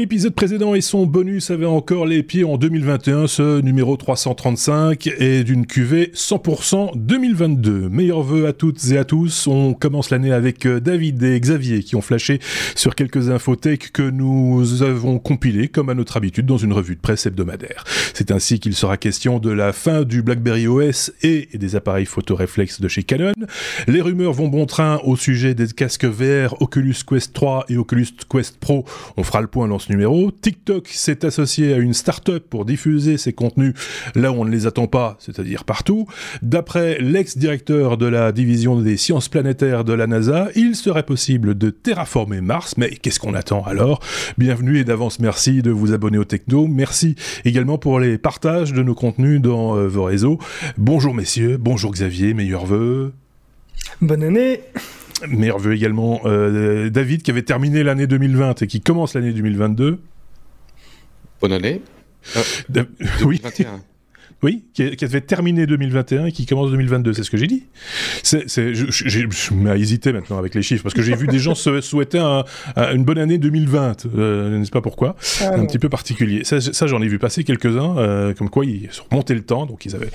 L'épisode précédent et son bonus avaient encore les pieds en 2021, ce numéro 335 est d'une cuvée 100% 2022. Meilleurs vœux à toutes et à tous. On commence l'année avec euh, David et Xavier qui ont flashé sur quelques infothèques que nous avons compilées comme à notre habitude dans une revue de presse hebdomadaire. C'est ainsi qu'il sera question de la fin du BlackBerry OS et des appareils photoréflexes de chez Canon. Les rumeurs vont bon train au sujet des casques VR Oculus Quest 3 et Oculus Quest Pro. On fera le point dans numéro. TikTok s'est associé à une start-up pour diffuser ses contenus là où on ne les attend pas, c'est-à-dire partout. D'après l'ex-directeur de la division des sciences planétaires de la NASA, il serait possible de terraformer Mars, mais qu'est-ce qu'on attend alors? Bienvenue et d'avance merci de vous abonner au Techno. Merci également pour les partages de nos contenus dans euh, vos réseaux. Bonjour messieurs, bonjour Xavier, meilleurs vœux. Bonne année Merveilleux également euh, David qui avait terminé l'année 2020 et qui commence l'année 2022. Bonne année. Euh, oui. Oui, qui, qui, avait terminé 2021 et qui commence 2022, c'est ce que j'ai dit. C'est, c'est, je, m'ai hésité maintenant avec les chiffres, parce que j'ai vu des gens se souhaiter un, un, une bonne année 2020, euh, ne sais pas pourquoi, ah, un petit peu particulier. Ça, ça j'en ai vu passer quelques-uns, euh, comme quoi ils remontaient le temps, donc ils avaient,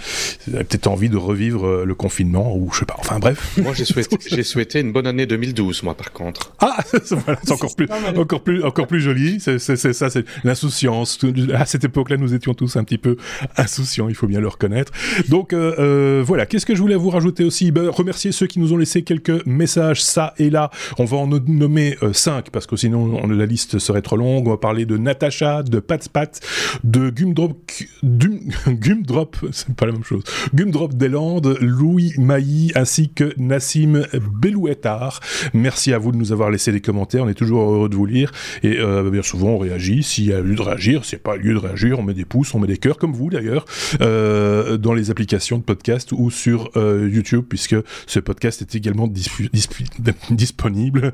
ils avaient, peut-être envie de revivre euh, le confinement, ou je sais pas, enfin bref. Moi j'ai souhaité, j'ai souhaité une bonne année 2012, moi par contre. Ah, voilà, c'est encore plus, encore plus, encore plus joli, c'est, c'est, c'est ça, c'est l'insouciance. À cette époque-là, nous étions tous un petit peu insouciants il faut bien le reconnaître. Donc euh, euh, voilà, qu'est-ce que je voulais vous rajouter aussi? Ben, Remercier ceux qui nous ont laissé quelques messages, ça et là. On va en nommer euh, cinq, parce que sinon on, la liste serait trop longue. On va parler de Natacha, de Pat Pat, de Gumdrop, Gumdrop, c'est pas la même chose, Gumdrop des Landes, Louis Mailly, ainsi que Nassim Belouetard. Merci à vous de nous avoir laissé des commentaires, on est toujours heureux de vous lire, et euh, bien souvent on réagit. S'il y a lieu de réagir, c'est pas lieu de réagir, on met des pouces, on met des cœurs, comme vous d'ailleurs euh, dans les applications de podcast ou sur euh, YouTube, puisque ce podcast est également disponible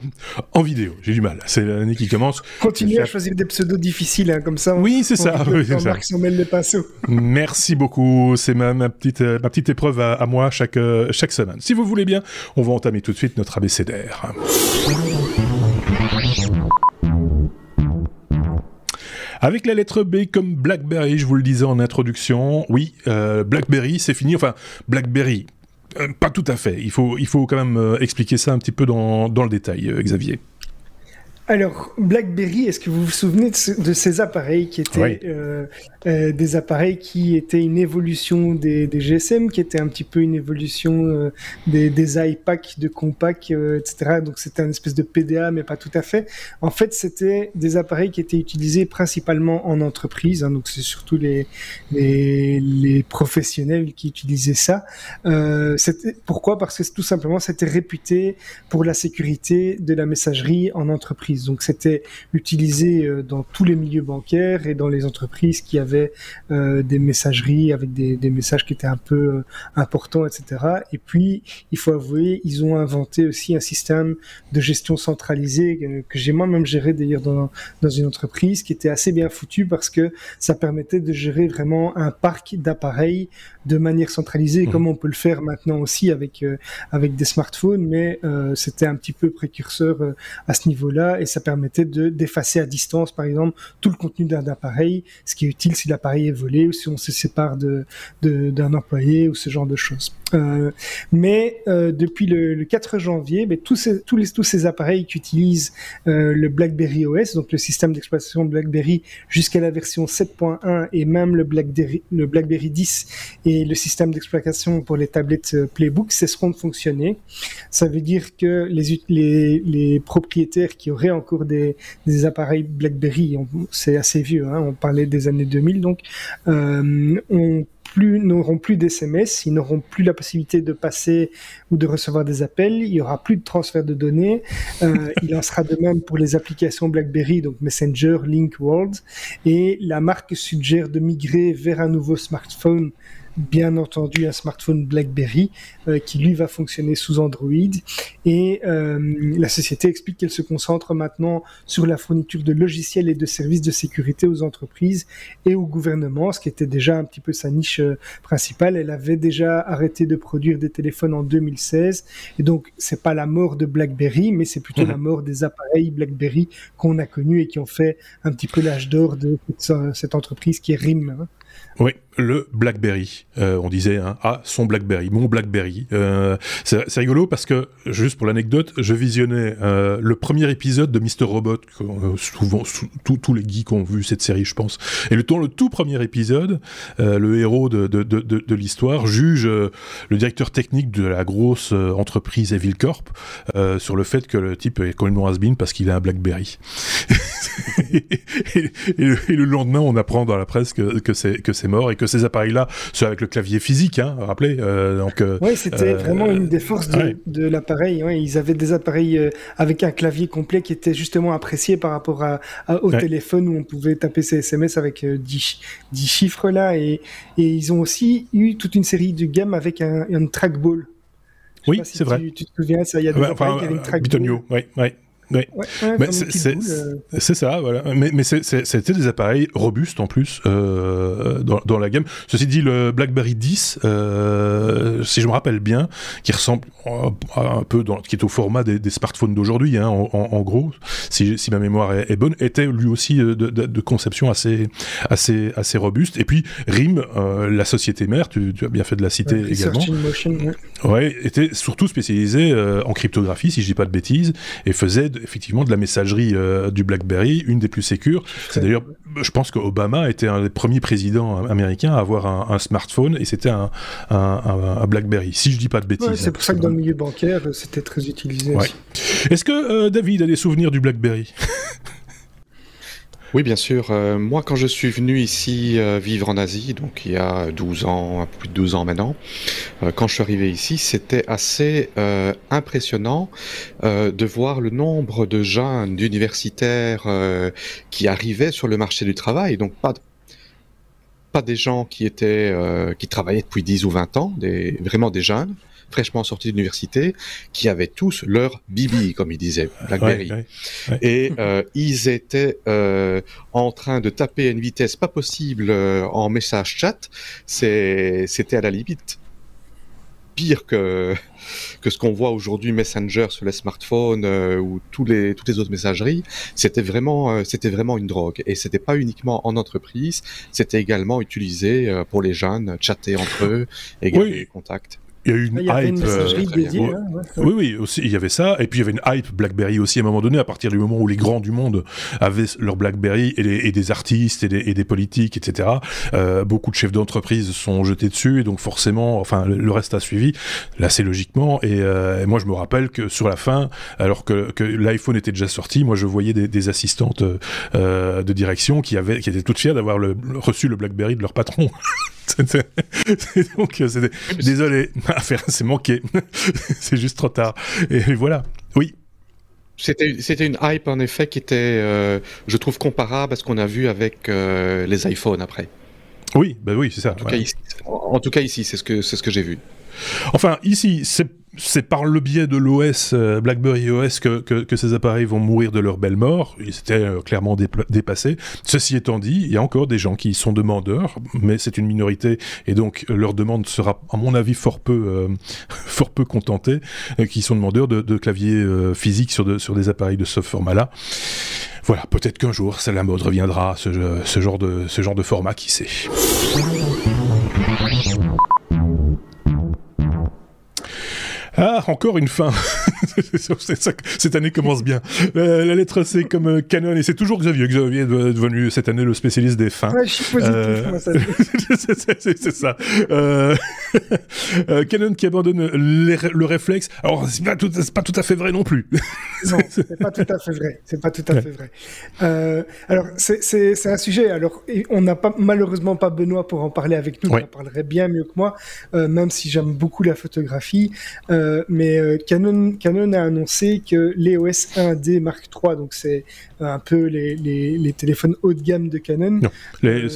en vidéo. J'ai du mal, c'est l'année qui commence. Continuez à choisir des pseudos difficiles, hein, comme ça. oui, c'est ça. Oui, ça. les pinceaux. Merci beaucoup. C'est ma, ma, petite, ma petite épreuve à, à moi chaque, euh, chaque semaine. Si vous voulez bien, on va entamer tout de suite notre abécédaire. Avec la lettre B comme BlackBerry, je vous le disais en introduction, oui, euh, BlackBerry, c'est fini. Enfin, BlackBerry, euh, pas tout à fait. Il faut, il faut quand même euh, expliquer ça un petit peu dans, dans le détail, Xavier. Alors, BlackBerry, est-ce que vous vous souvenez de, ce, de ces appareils qui étaient oui. euh, euh, des appareils qui étaient une évolution des, des, GSM, qui étaient un petit peu une évolution euh, des, des iPack de compact, euh, etc. Donc c'était une espèce de PDA, mais pas tout à fait. En fait, c'était des appareils qui étaient utilisés principalement en entreprise. Hein, donc c'est surtout les, les, les professionnels qui utilisaient ça. Pourquoi? Parce que tout simplement, c'était réputé pour la sécurité de la messagerie en entreprise. Donc c'était utilisé euh, dans tous les milieux bancaires et dans les entreprises qui avaient euh, des messageries avec des, des, messages qui étaient un peu euh, importants, etc. Et puis, il faut avouer, ils ont inventé aussi un système de gestion centralisée que j'ai moi-même géré d'ailleurs dans, dans une entreprise qui était assez bien foutu parce que ça permettait de gérer vraiment un parc d'appareils de manière centralisée, mmh. comme on peut le faire maintenant aussi avec euh, avec des smartphones, mais c'était un petit peu précurseur à ce niveau-là et ça permettait de d'effacer à distance, par exemple, tout le contenu d'un appareil, ce qui est utile si l'appareil est volé ou si on se sépare de d'un employé ou ce genre de choses. Euh, mais euh, depuis le, le, 4 janvier, mais tous, ces, tous, tous ces appareils qui utilisent euh, le BlackBerry OS, donc le système d'exploitation BlackBerry jusqu'à la version 7.1 et même le BlackBerry, le BlackBerry 10 et le système d'exploitation pour les tablettes Playbook cesseront de fonctionner. Ça veut dire que les, les propriétaires qui auraient encore des, des appareils BlackBerry, c'est assez vieux, hein, on parlait des années 2000, donc euh, on plus n'auront plus d'SMS, ils n'auront plus la possibilité de passer ou de recevoir des appels, il y aura plus de transfert de données. Euh, il en sera de même pour les applications BlackBerry, donc Messenger, Link, World, et la marque suggère de migrer vers un nouveau smartphone bien entendu un smartphone BlackBerry qui lui va fonctionner sous Android. Et la société explique qu'elle se concentre maintenant sur la fourniture de logiciels et de services de sécurité aux entreprises et au gouvernement, ce qui était déjà un petit peu sa niche principale. Elle avait déjà arrêté de produire des téléphones en 2016 et donc c'est pas la mort de BlackBerry, mais c'est plutôt la mhm. mort des appareils BlackBerry qu'on a connus et qui ont fait un petit peu l'âge d'or de cette entreprise qui est RIM. Hein. Oui, le BlackBerry. Euh, on disait, hein, ah, son BlackBerry, mon BlackBerry. Euh, c'est rigolo parce que, juste pour l'anecdote, je visionnais euh, le premier épisode de Mr. Robot, que, souvent tous les geeks ont vu cette série, je pense. Et le, le tout premier épisode, le héros de, l'histoire juge le directeur technique de la grosse entreprise Evil Corp sur le fait que le type est complètement has parce qu'il a un BlackBerry. et, le, lendemain, on apprend dans la presse que, que c'est mort et que ces appareils-là, ceux avec le clavier physique, hein, rappelez. Euh, donc, euh, oui, c'était vraiment une des forces de, l'appareil. ils avaient des appareils euh, avec un clavier complet qui était justement apprécié par rapport à, au téléphone où on pouvait taper ses SMS avec 10, 10 chiffres là. Et, et, ils ont aussi eu toute une série de gammes avec un, trackball. oui, c'est vrai. Tu te souviens, ça, il y a des appareils qui avaient une trackball. oui, oui. Oui. c'est ça, voilà. Mais, mais c'était des appareils robustes en plus euh, dans, dans, la gamme. Ceci dit, le BlackBerry 10, euh, si je me rappelle bien, qui ressemble un peu, dans, qui est au format des, des smartphones d'aujourd'hui, hein, en, en, gros, si, si ma mémoire est, bonne, était lui aussi de, de, de, conception assez, assez, assez robuste. Et puis RIM, euh, la société mère, tu, tu, as bien fait de la citer également. Motion, ouais. était surtout spécialisée euh, en cryptographie, si je dis pas de bêtises, et faisait effectivement de la messagerie euh, du BlackBerry, une des plus sécures. C'est d'ailleurs, je pense qu'Obama était un des premiers présidents américains à avoir un, smartphone et c'était un, un, BlackBerry. Si je dis pas de bêtises. c'est pour ça que dans le milieu bancaire, c'était très utilisé. Est-ce que euh, David a des souvenirs du BlackBerry? Oui, bien sûr. Euh, moi, quand je suis venu ici euh, vivre en Asie, donc il y a 12 ans, plus de 12 ans maintenant, euh, quand je suis arrivé ici, c'était assez impressionnant de voir le nombre de jeunes universitaires qui arrivaient sur le marché du travail. Donc pas des gens qui étaient qui travaillaient depuis 10 ou 20 ans, vraiment des jeunes fraîchement sortis d'université, qui avaient tous leur Bibi, comme ils disaient, BlackBerry. Et euh, ils étaient euh, en train de taper à une vitesse pas possible euh, en message chat. C'était à la limite pire que, que ce qu'on voit aujourd'hui Messenger sur les smartphones ou tous les, toutes les autres messageries, c'était vraiment, c'était vraiment une drogue. Et c'était pas uniquement en entreprise, c'était également utilisé pour les jeunes, chatter entre eux et garder des contacts. Il y a eu une hype. Euh, hein, oui, oui, aussi, il y avait ça. Et puis il y avait une hype BlackBerry aussi à un moment donné, à partir du moment où les grands du monde avaient leur BlackBerry et, des artistes et des, politiques, etc. Euh, beaucoup de chefs d'entreprise sont jetés dessus et donc forcément, enfin, le, reste a suivi, là c'est logiquement. Euh, et, moi je me rappelle que sur la fin, alors que, que l'iPhone était déjà sorti, moi je voyais des, assistantes de direction qui, avaient, qui étaient toutes fières d'avoir reçu le BlackBerry de leur patron. donc, euh, désolé, c'est manqué. c'est juste trop tard. Et voilà. Oui. C'était une hype en effet qui était, euh, je trouve, comparable à ce qu'on a vu avec euh, les iPhones après. Oui, bah oui, c'est ça. En tout, cas ici, c'est ce que c'est ce que j'ai vu. Enfin, ici, c'est c'est par le biais de l'OS, euh, BlackBerry OS, que, que, ces appareils vont mourir de leur belle mort. Ils étaient euh, clairement dépassés. Ceci étant dit, il y a encore des gens qui sont demandeurs, mais c'est une minorité, et donc leur demande sera, à mon avis, fort peu, euh, fort peu contentée, qui sont demandeurs de, claviers physiques sur, de, sur des appareils de ce format-là. Voilà, peut-être qu'un jour, la mode reviendra, ce, genre de, ce genre de format, qui sait. Ah, encore une fin. cette année commence bien. la lettre C comme euh, Canon, et c'est toujours Xavier. Xavier est devenu cette année le spécialiste des fins. Ouais, je suis euh... c'est ça. Euh... euh... Canon qui abandonne le réflexe. Alors, c'est pas, tout, pas tout à fait vrai non plus. non, c'est pas tout à fait vrai. C'est pas tout à fait vrai. Alors, c'est un sujet. Alors, on n'a pas, malheureusement pas Benoît pour en parler avec nous. Il en parlerait bien mieux que moi, même si j'aime beaucoup la photographie. Euh, mais Canon, Canon a annoncé que l'EOS 1D Mark III, donc c'est un peu les, les, téléphones haut de gamme de Canon. Non, les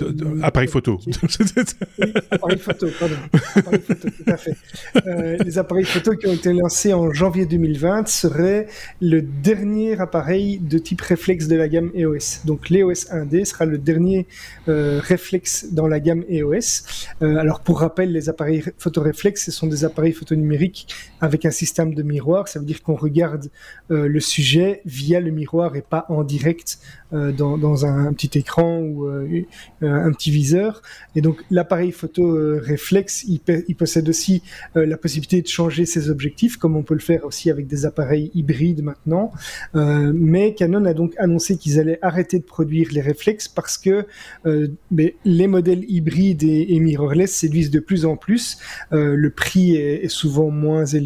appareils photo. appareils photo, pardon. Appareils photo, tout à fait. les appareils photo qui ont été lancés en janvier 2020 seraient le dernier appareil de type réflexe de la gamme EOS. Donc l'EOS 1D sera le dernier réflexe dans la gamme EOS. alors pour rappel, les appareils photoréflexes, ce sont des appareils photonumériques avec un système de miroir. Ça veut dire qu'on regarde euh, le sujet via le miroir et pas en direct euh, dans, un, petit écran ou euh, un petit viseur. Et donc l'appareil photo réflexe, il, possède aussi la possibilité de changer ses objectifs, comme on peut le faire aussi avec des appareils hybrides maintenant. mais Canon a donc annoncé qu'ils allaient arrêter de produire les réflexes parce que les modèles hybrides et, mirrorless séduisent de plus en plus. le prix est, souvent moins élevé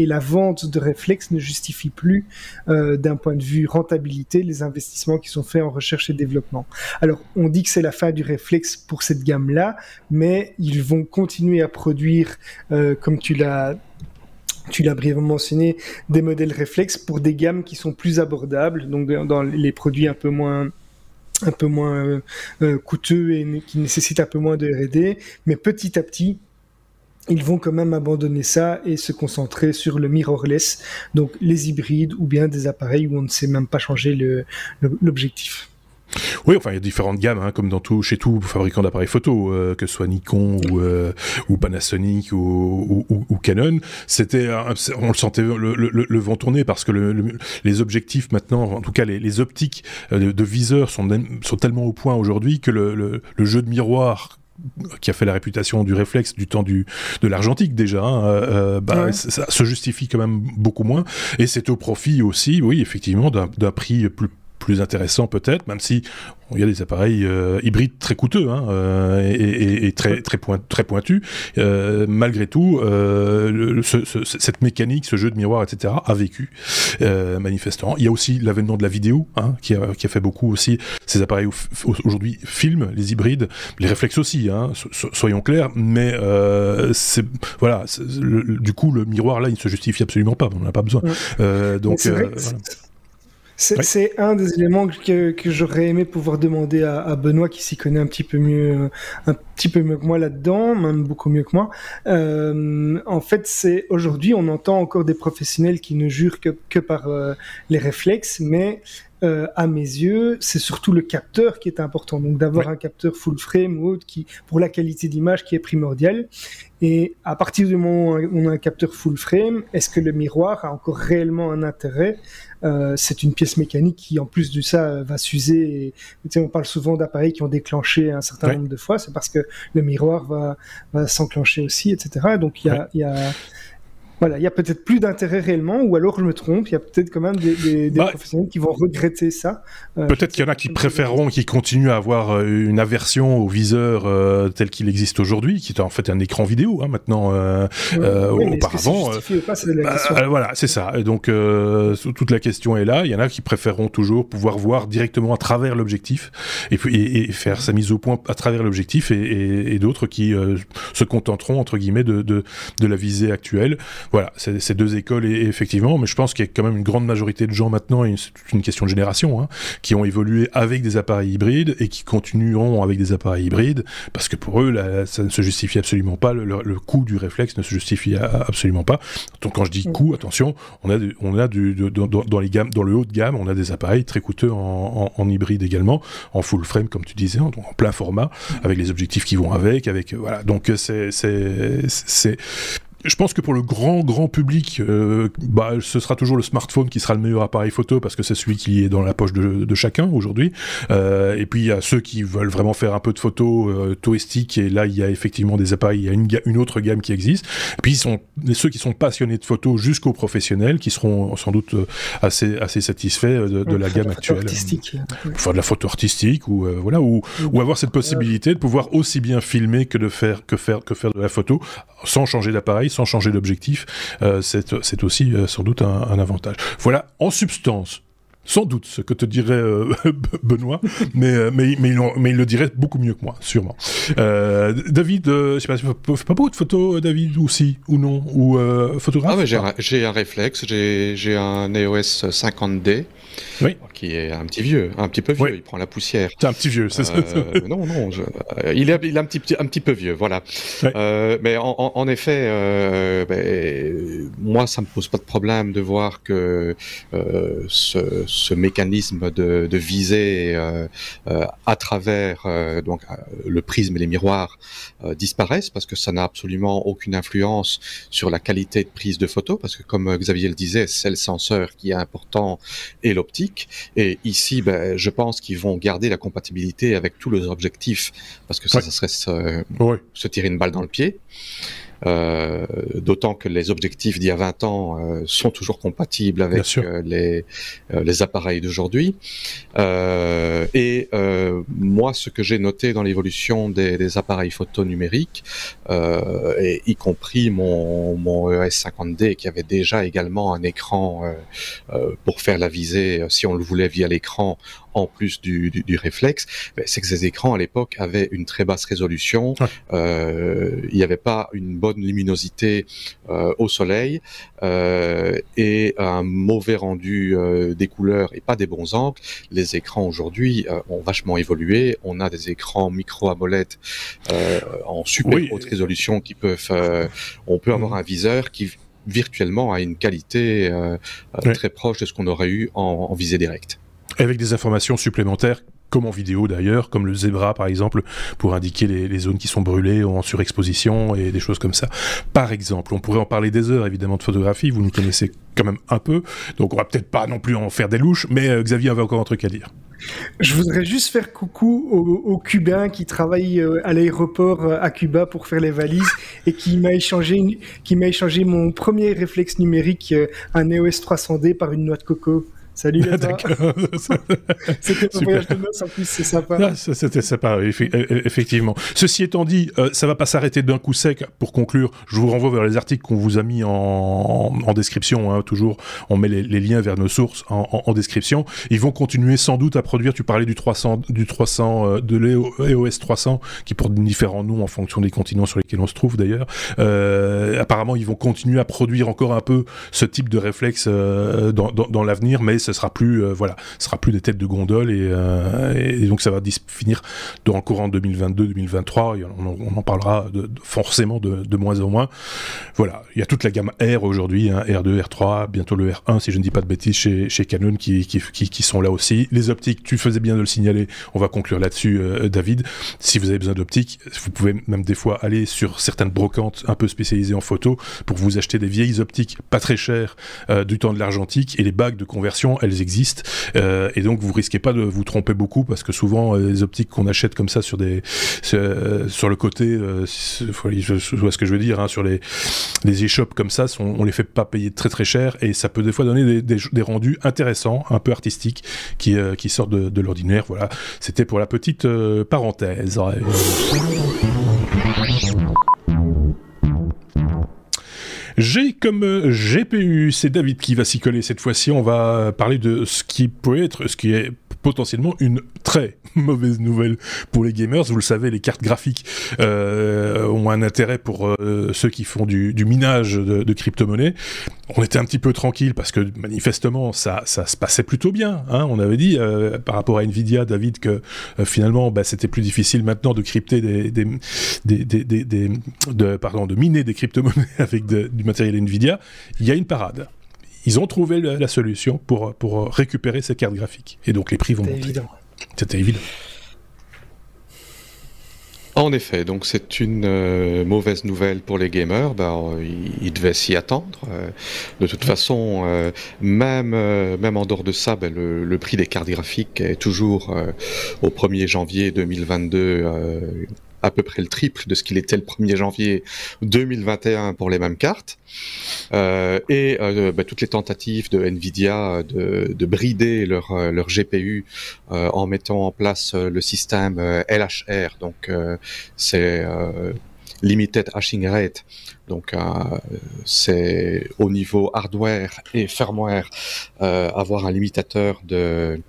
et la vente de réflexes ne justifie plus d'un point de vue rentabilité les investissements qui sont faits en recherche et développement. Alors, on dit que c'est la fin du réflexe pour cette gamme-là, mais ils vont continuer à produire, euh, comme tu l'as tu l'as brièvement mentionné, des modèles réflexes pour des gammes qui sont plus abordables, donc dans les produits un peu moins un peu moins euh, euh, coûteux et qui nécessitent un peu moins de R&D, mais petit à petit, ils vont quand même abandonner ça et se concentrer sur le mirrorless, donc les hybrides ou bien des appareils où on ne sait même pas changer l'objectif. Oui, enfin, il y a différentes gammes, hein, comme dans tout, chez tout fabricant d'appareils photo, euh, que ce soit Nikon ou, euh, Panasonic ou, Canon. C'était, on le sentait le, vent tourner parce que les objectifs maintenant, en tout cas les, optiques euh, de, viseurs sont, sont tellement au point aujourd'hui que le, jeu de miroir qui a fait la réputation du réflexe du temps du, de l'argentique déjà, hein, euh, bah, ça, se justifie quand même beaucoup moins. Et c'est au profit aussi, oui, effectivement, d'un prix plus plus intéressant peut-être, même si il y a des appareils euh, hybrides très coûteux hein, euh, et, très très, point, très pointus. Euh, malgré tout, cette mécanique, ce jeu de miroir, etc., a vécu manifestement. Il y a aussi l'avènement de la vidéo hein, qui, a, qui, a, fait beaucoup aussi. Ces appareils aujourd'hui filment les hybrides, les réflexes aussi. Hein, soyons clairs, mais c'est voilà. du coup, le miroir là, il ne se justifie absolument pas. On n'en a pas besoin. donc c'est un des éléments que, que j'aurais aimé pouvoir demander à, à Benoît, qui s'y connaît un petit peu mieux, un petit peu mieux que moi là-dedans, même beaucoup mieux que moi. Euh, en fait, c'est aujourd'hui, on entend encore des professionnels qui ne jurent que, que par euh, les réflexes, mais euh, à mes yeux, c'est surtout le capteur qui est important. Donc d'avoir un capteur full frame ou autre qui, pour la qualité d'image, qui est primordial. Et à partir du moment où on a un capteur full frame, est-ce que le miroir a encore réellement un intérêt? C'est une pièce mécanique qui, en plus de ça, va s'user. Et, on parle souvent d'appareils qui ont déclenché un certain nombre de fois. C'est parce que le miroir va, va s'enclencher aussi, etc. Donc il y a, y a voilà, il y a peut-être plus d'intérêt réellement, ou alors je me trompe, il y a peut-être quand même des, bah, professionnels qui vont regretter ça. Euh, peut-être qu'il y en a qui préféreront, qui continuent à avoir euh, une aversion au viseur euh, tel qu'il existe aujourd'hui, qui est en fait un écran vidéo hein, maintenant. auparavant, bah, voilà, c'est ça. Et donc toute la question est là. Il y en a qui préféreront toujours pouvoir voir directement à travers l'objectif et, et, faire sa mise au point à travers l'objectif, et, d'autres qui se contenteront entre guillemets de, de, de la visée actuelle voilà, ces deux écoles, et, effectivement, mais je pense qu'il y a quand même une grande majorité de gens maintenant, et c'est une question de génération, hein, qui ont évolué avec des appareils hybrides et qui continueront avec des appareils hybrides, parce que pour eux, ça ne se justifie absolument pas, le, coût du réflexe ne se justifie absolument pas. Donc quand je dis coût, attention, on a, on a du, dans, les gammes, dans le haut de gamme, on a des appareils très coûteux en, hybride également, en full frame comme tu disais, en, en plein format, avec les objectifs qui vont avec, avec voilà. Donc c'est c'est je pense que pour le grand grand public, euh, bah, ce sera toujours le smartphone qui sera le meilleur appareil photo parce que c'est celui qui est dans la poche de, de chacun aujourd'hui. Euh, et puis il y a ceux qui veulent vraiment faire un peu de photos euh, touristiques et là il y a effectivement des appareils, il y a une, une autre gamme qui existe. Et puis ils sont ceux qui sont passionnés de photos jusqu'aux professionnels qui seront sans doute euh, assez assez satisfaits de, de la gamme actuelle. Artistique. De la photo artistique ou voilà ou, ou avoir cette possibilité de pouvoir aussi bien filmer que de faire que faire que faire de la photo sans changer d'appareil sans changer d'objectif, euh, c'est aussi euh, sans doute un, avantage. Voilà, en substance, sans doute ce que te dirait euh, Benoît, mais, euh, il, le dirait beaucoup mieux que moi, sûrement. Euh, David, je sais pas, fais pas beaucoup de photos, David, ou si, ou non, ou photographe? Ah j'ai un, un, réflexe, j'ai un EOS 50D. Oui. Qui est un petit vieux, un petit peu vieux, il prend la poussière. C'est un petit vieux, c'est ça. non, non, il, est, il est un petit, un petit peu vieux, voilà. mais en, en effet, ben, moi, ça me pose pas de problème de voir que ce, ce mécanisme de, de visée euh, euh, à travers euh, donc le prisme et les miroirs disparaissent parce que ça n'a absolument aucune influence sur la qualité de prise de photo parce que comme Xavier le disait, c'est le senseur qui est important et l'optique. Et ici, ben, je pense qu'ils vont garder la compatibilité avec tous les objectifs parce que ça, ça serait se, se tirer une balle dans le pied. Euh, d'autant que les objectifs d'il y a 20 ans euh, sont toujours compatibles avec euh, les, les appareils d'aujourd'hui. et moi, ce que j'ai noté dans l'évolution des, des, appareils photo numériques, et y compris mon, mon ES50D qui avait déjà également un écran pour faire la visée, si on le voulait via l'écran, en plus du, du, du réflexe, ben, c'est que ces écrans à l'époque avaient une très basse résolution. Euh, il n'y avait pas une bonne luminosité euh, au soleil euh, et un mauvais rendu euh, des couleurs et pas des bons angles. Les écrans aujourd'hui euh, ont vachement évolué. On a des écrans micro AMOLED en super haute résolution qui peuvent. on peut avoir mm. un viseur qui virtuellement a une qualité très proche de ce qu'on aurait eu en, en visée directe. Avec des informations supplémentaires comme en vidéo d'ailleurs, comme le zébra par exemple, pour indiquer les, zones qui sont brûlées ou en surexposition et des choses comme ça. Par exemple, on pourrait en parler des heures évidemment de photographie, vous nous connaissez quand même un peu, donc on va peut-être pas non plus en faire des louches, mais euh, Xavier avait encore un truc à dire. Je voudrais juste faire coucou aux, Cubains qui travaillent euh, à l'aéroport euh, à Cuba pour faire les valises et qui m'a échangé, qui m'a échangé mon premier réflexe numérique, un EOS 300D par une noix de coco. Salut les C'était un voyage de noces en plus, c'est sympa. Ah, c'était sympa, effectivement. Ceci étant dit, euh, ça va pas s'arrêter d'un coup sec. Pour conclure, je vous renvoie vers les articles qu'on vous a mis en, en description. Hein, toujours, on met les, liens vers nos sources en, en, description. Ils vont continuer sans doute à produire. Tu parlais du 300, du 300 euh, de l'EOS 300, qui porte différents noms en fonction des continents sur lesquels on se trouve d'ailleurs. Euh, apparemment, ils vont continuer à produire encore un peu ce type de réflexe euh, dans, dans, dans l'avenir, mais ce sera plus euh, voilà, ce sera plus des têtes de gondole et, euh, donc ça va finir dans le courant 2022-2023. On, en parlera forcément de, moins en moins. Voilà, il y a toute la gamme R aujourd'hui, hein, R2, R3, bientôt le R1 si je ne dis pas de bêtises chez, Canon qui, sont là aussi. Les optiques, tu faisais bien de le signaler. On va conclure là-dessus, euh, David. Si vous avez besoin d'optiques, vous pouvez même des fois aller sur certaines brocantes un peu spécialisées en photo pour vous acheter des vieilles optiques pas très chères du temps de l'argentique et les bagues de conversion elles existent, euh, et donc vous risquez pas de vous tromper beaucoup parce que souvent euh, les optiques qu'on achète comme ça sur des sur, euh, le côté, je vois ce que je veux dire, hein, sur les les e-shops comme ça, on les fait pas payer très très cher et ça peut des fois donner des, rendus intéressants, un peu artistiques, qui qui sortent de l'ordinaire. Voilà, c'était pour la petite parenthèse. G comme euh, GPU, c'est David qui va s'y coller cette fois-ci. On va parler de ce qui peut être, ce qui est potentiellement une très mauvaise nouvelle pour les gamers. Vous le savez, les cartes graphiques euh, ont un intérêt pour euh, ceux qui font du, minage de, crypto-monnaies. On était un petit peu tranquille parce que manifestement ça, ça se passait plutôt bien. Hein. On avait dit euh, par rapport à Nvidia, David, que finalement bah, c'était plus difficile maintenant de crypter de, pardon, de miner des crypto-monnaies avec du matériel Nvidia. Il y a une parade ils ont trouvé la, solution pour, pour récupérer ces cartes graphiques. Et donc les prix vont monter. C'était évident. En effet, donc c'est une euh, mauvaise nouvelle pour les gamers. Ben, ils, devaient s'y attendre. Euh, de toute façon, euh, même même en dehors de ça, ben, le, le, prix des cartes graphiques est toujours au 1er janvier 2022 à peu près le triple de ce qu'il était le 1er janvier 2021 pour les mêmes cartes. Euh, et euh, bah, toutes les tentatives de Nvidia de, de brider leur, euh, leur GPU en mettant en place le système LHR, donc c'est limited hashing rate. Donc c'est au niveau hardware et firmware avoir un limitateur de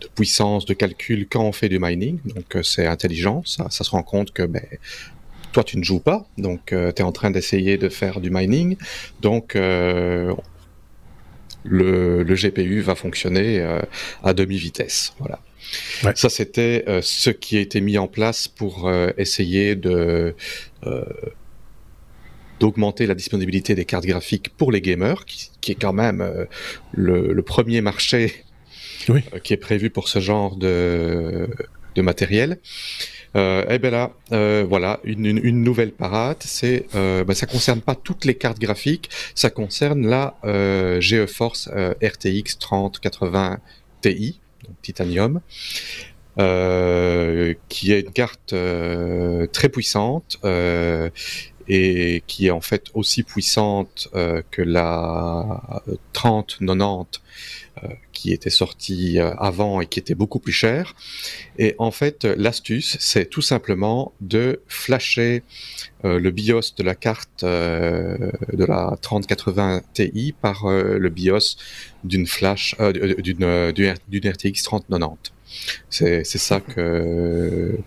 de puissance de calcul quand on fait du mining. Donc c'est intelligent, ça, ça, se rend compte que ben, toi tu ne joues pas, donc tu es en train d'essayer de faire du mining. Donc le, GPU va fonctionner euh, à demi-vitesse. Voilà. Ça, c'était euh, ce qui a été mis en place pour euh, essayer de d'augmenter la disponibilité des cartes graphiques pour les gamers, qui, est quand même le, premier marché qui est prévu pour ce genre de, matériel. Euh, et eh ben là, euh, voilà, une, nouvelle parade. C'est, euh, ben, ça concerne pas toutes les cartes graphiques, ça concerne la euh, GeForce euh, RTX 3080 Ti, donc Titanium. Euh, qui est une carte très puissante et qui est en fait aussi puissante que la 3090 euh, qui était sorti euh, avant et qui était beaucoup plus cher. Et en fait, l'astuce, c'est tout simplement de flasher euh, le BIOS de la carte de la 3080 Ti par le BIOS d'une flash d'une d'une RTX 3090. C'est ça que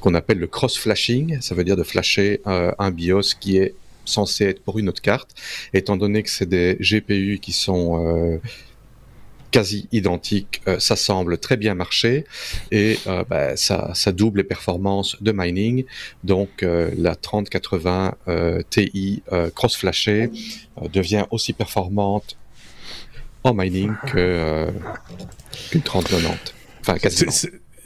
qu'on appelle le cross flashing. Ça veut dire de flasher un BIOS qui est censé être pour une autre carte, étant donné que c'est des GPU qui sont quasi identique, euh, ça semble très bien marcher et euh, bah, ça, double les performances de mining. Donc euh, la 3080 Ti cross flashée devient aussi performante en mining que qu'une 3090. Enfin, quasiment.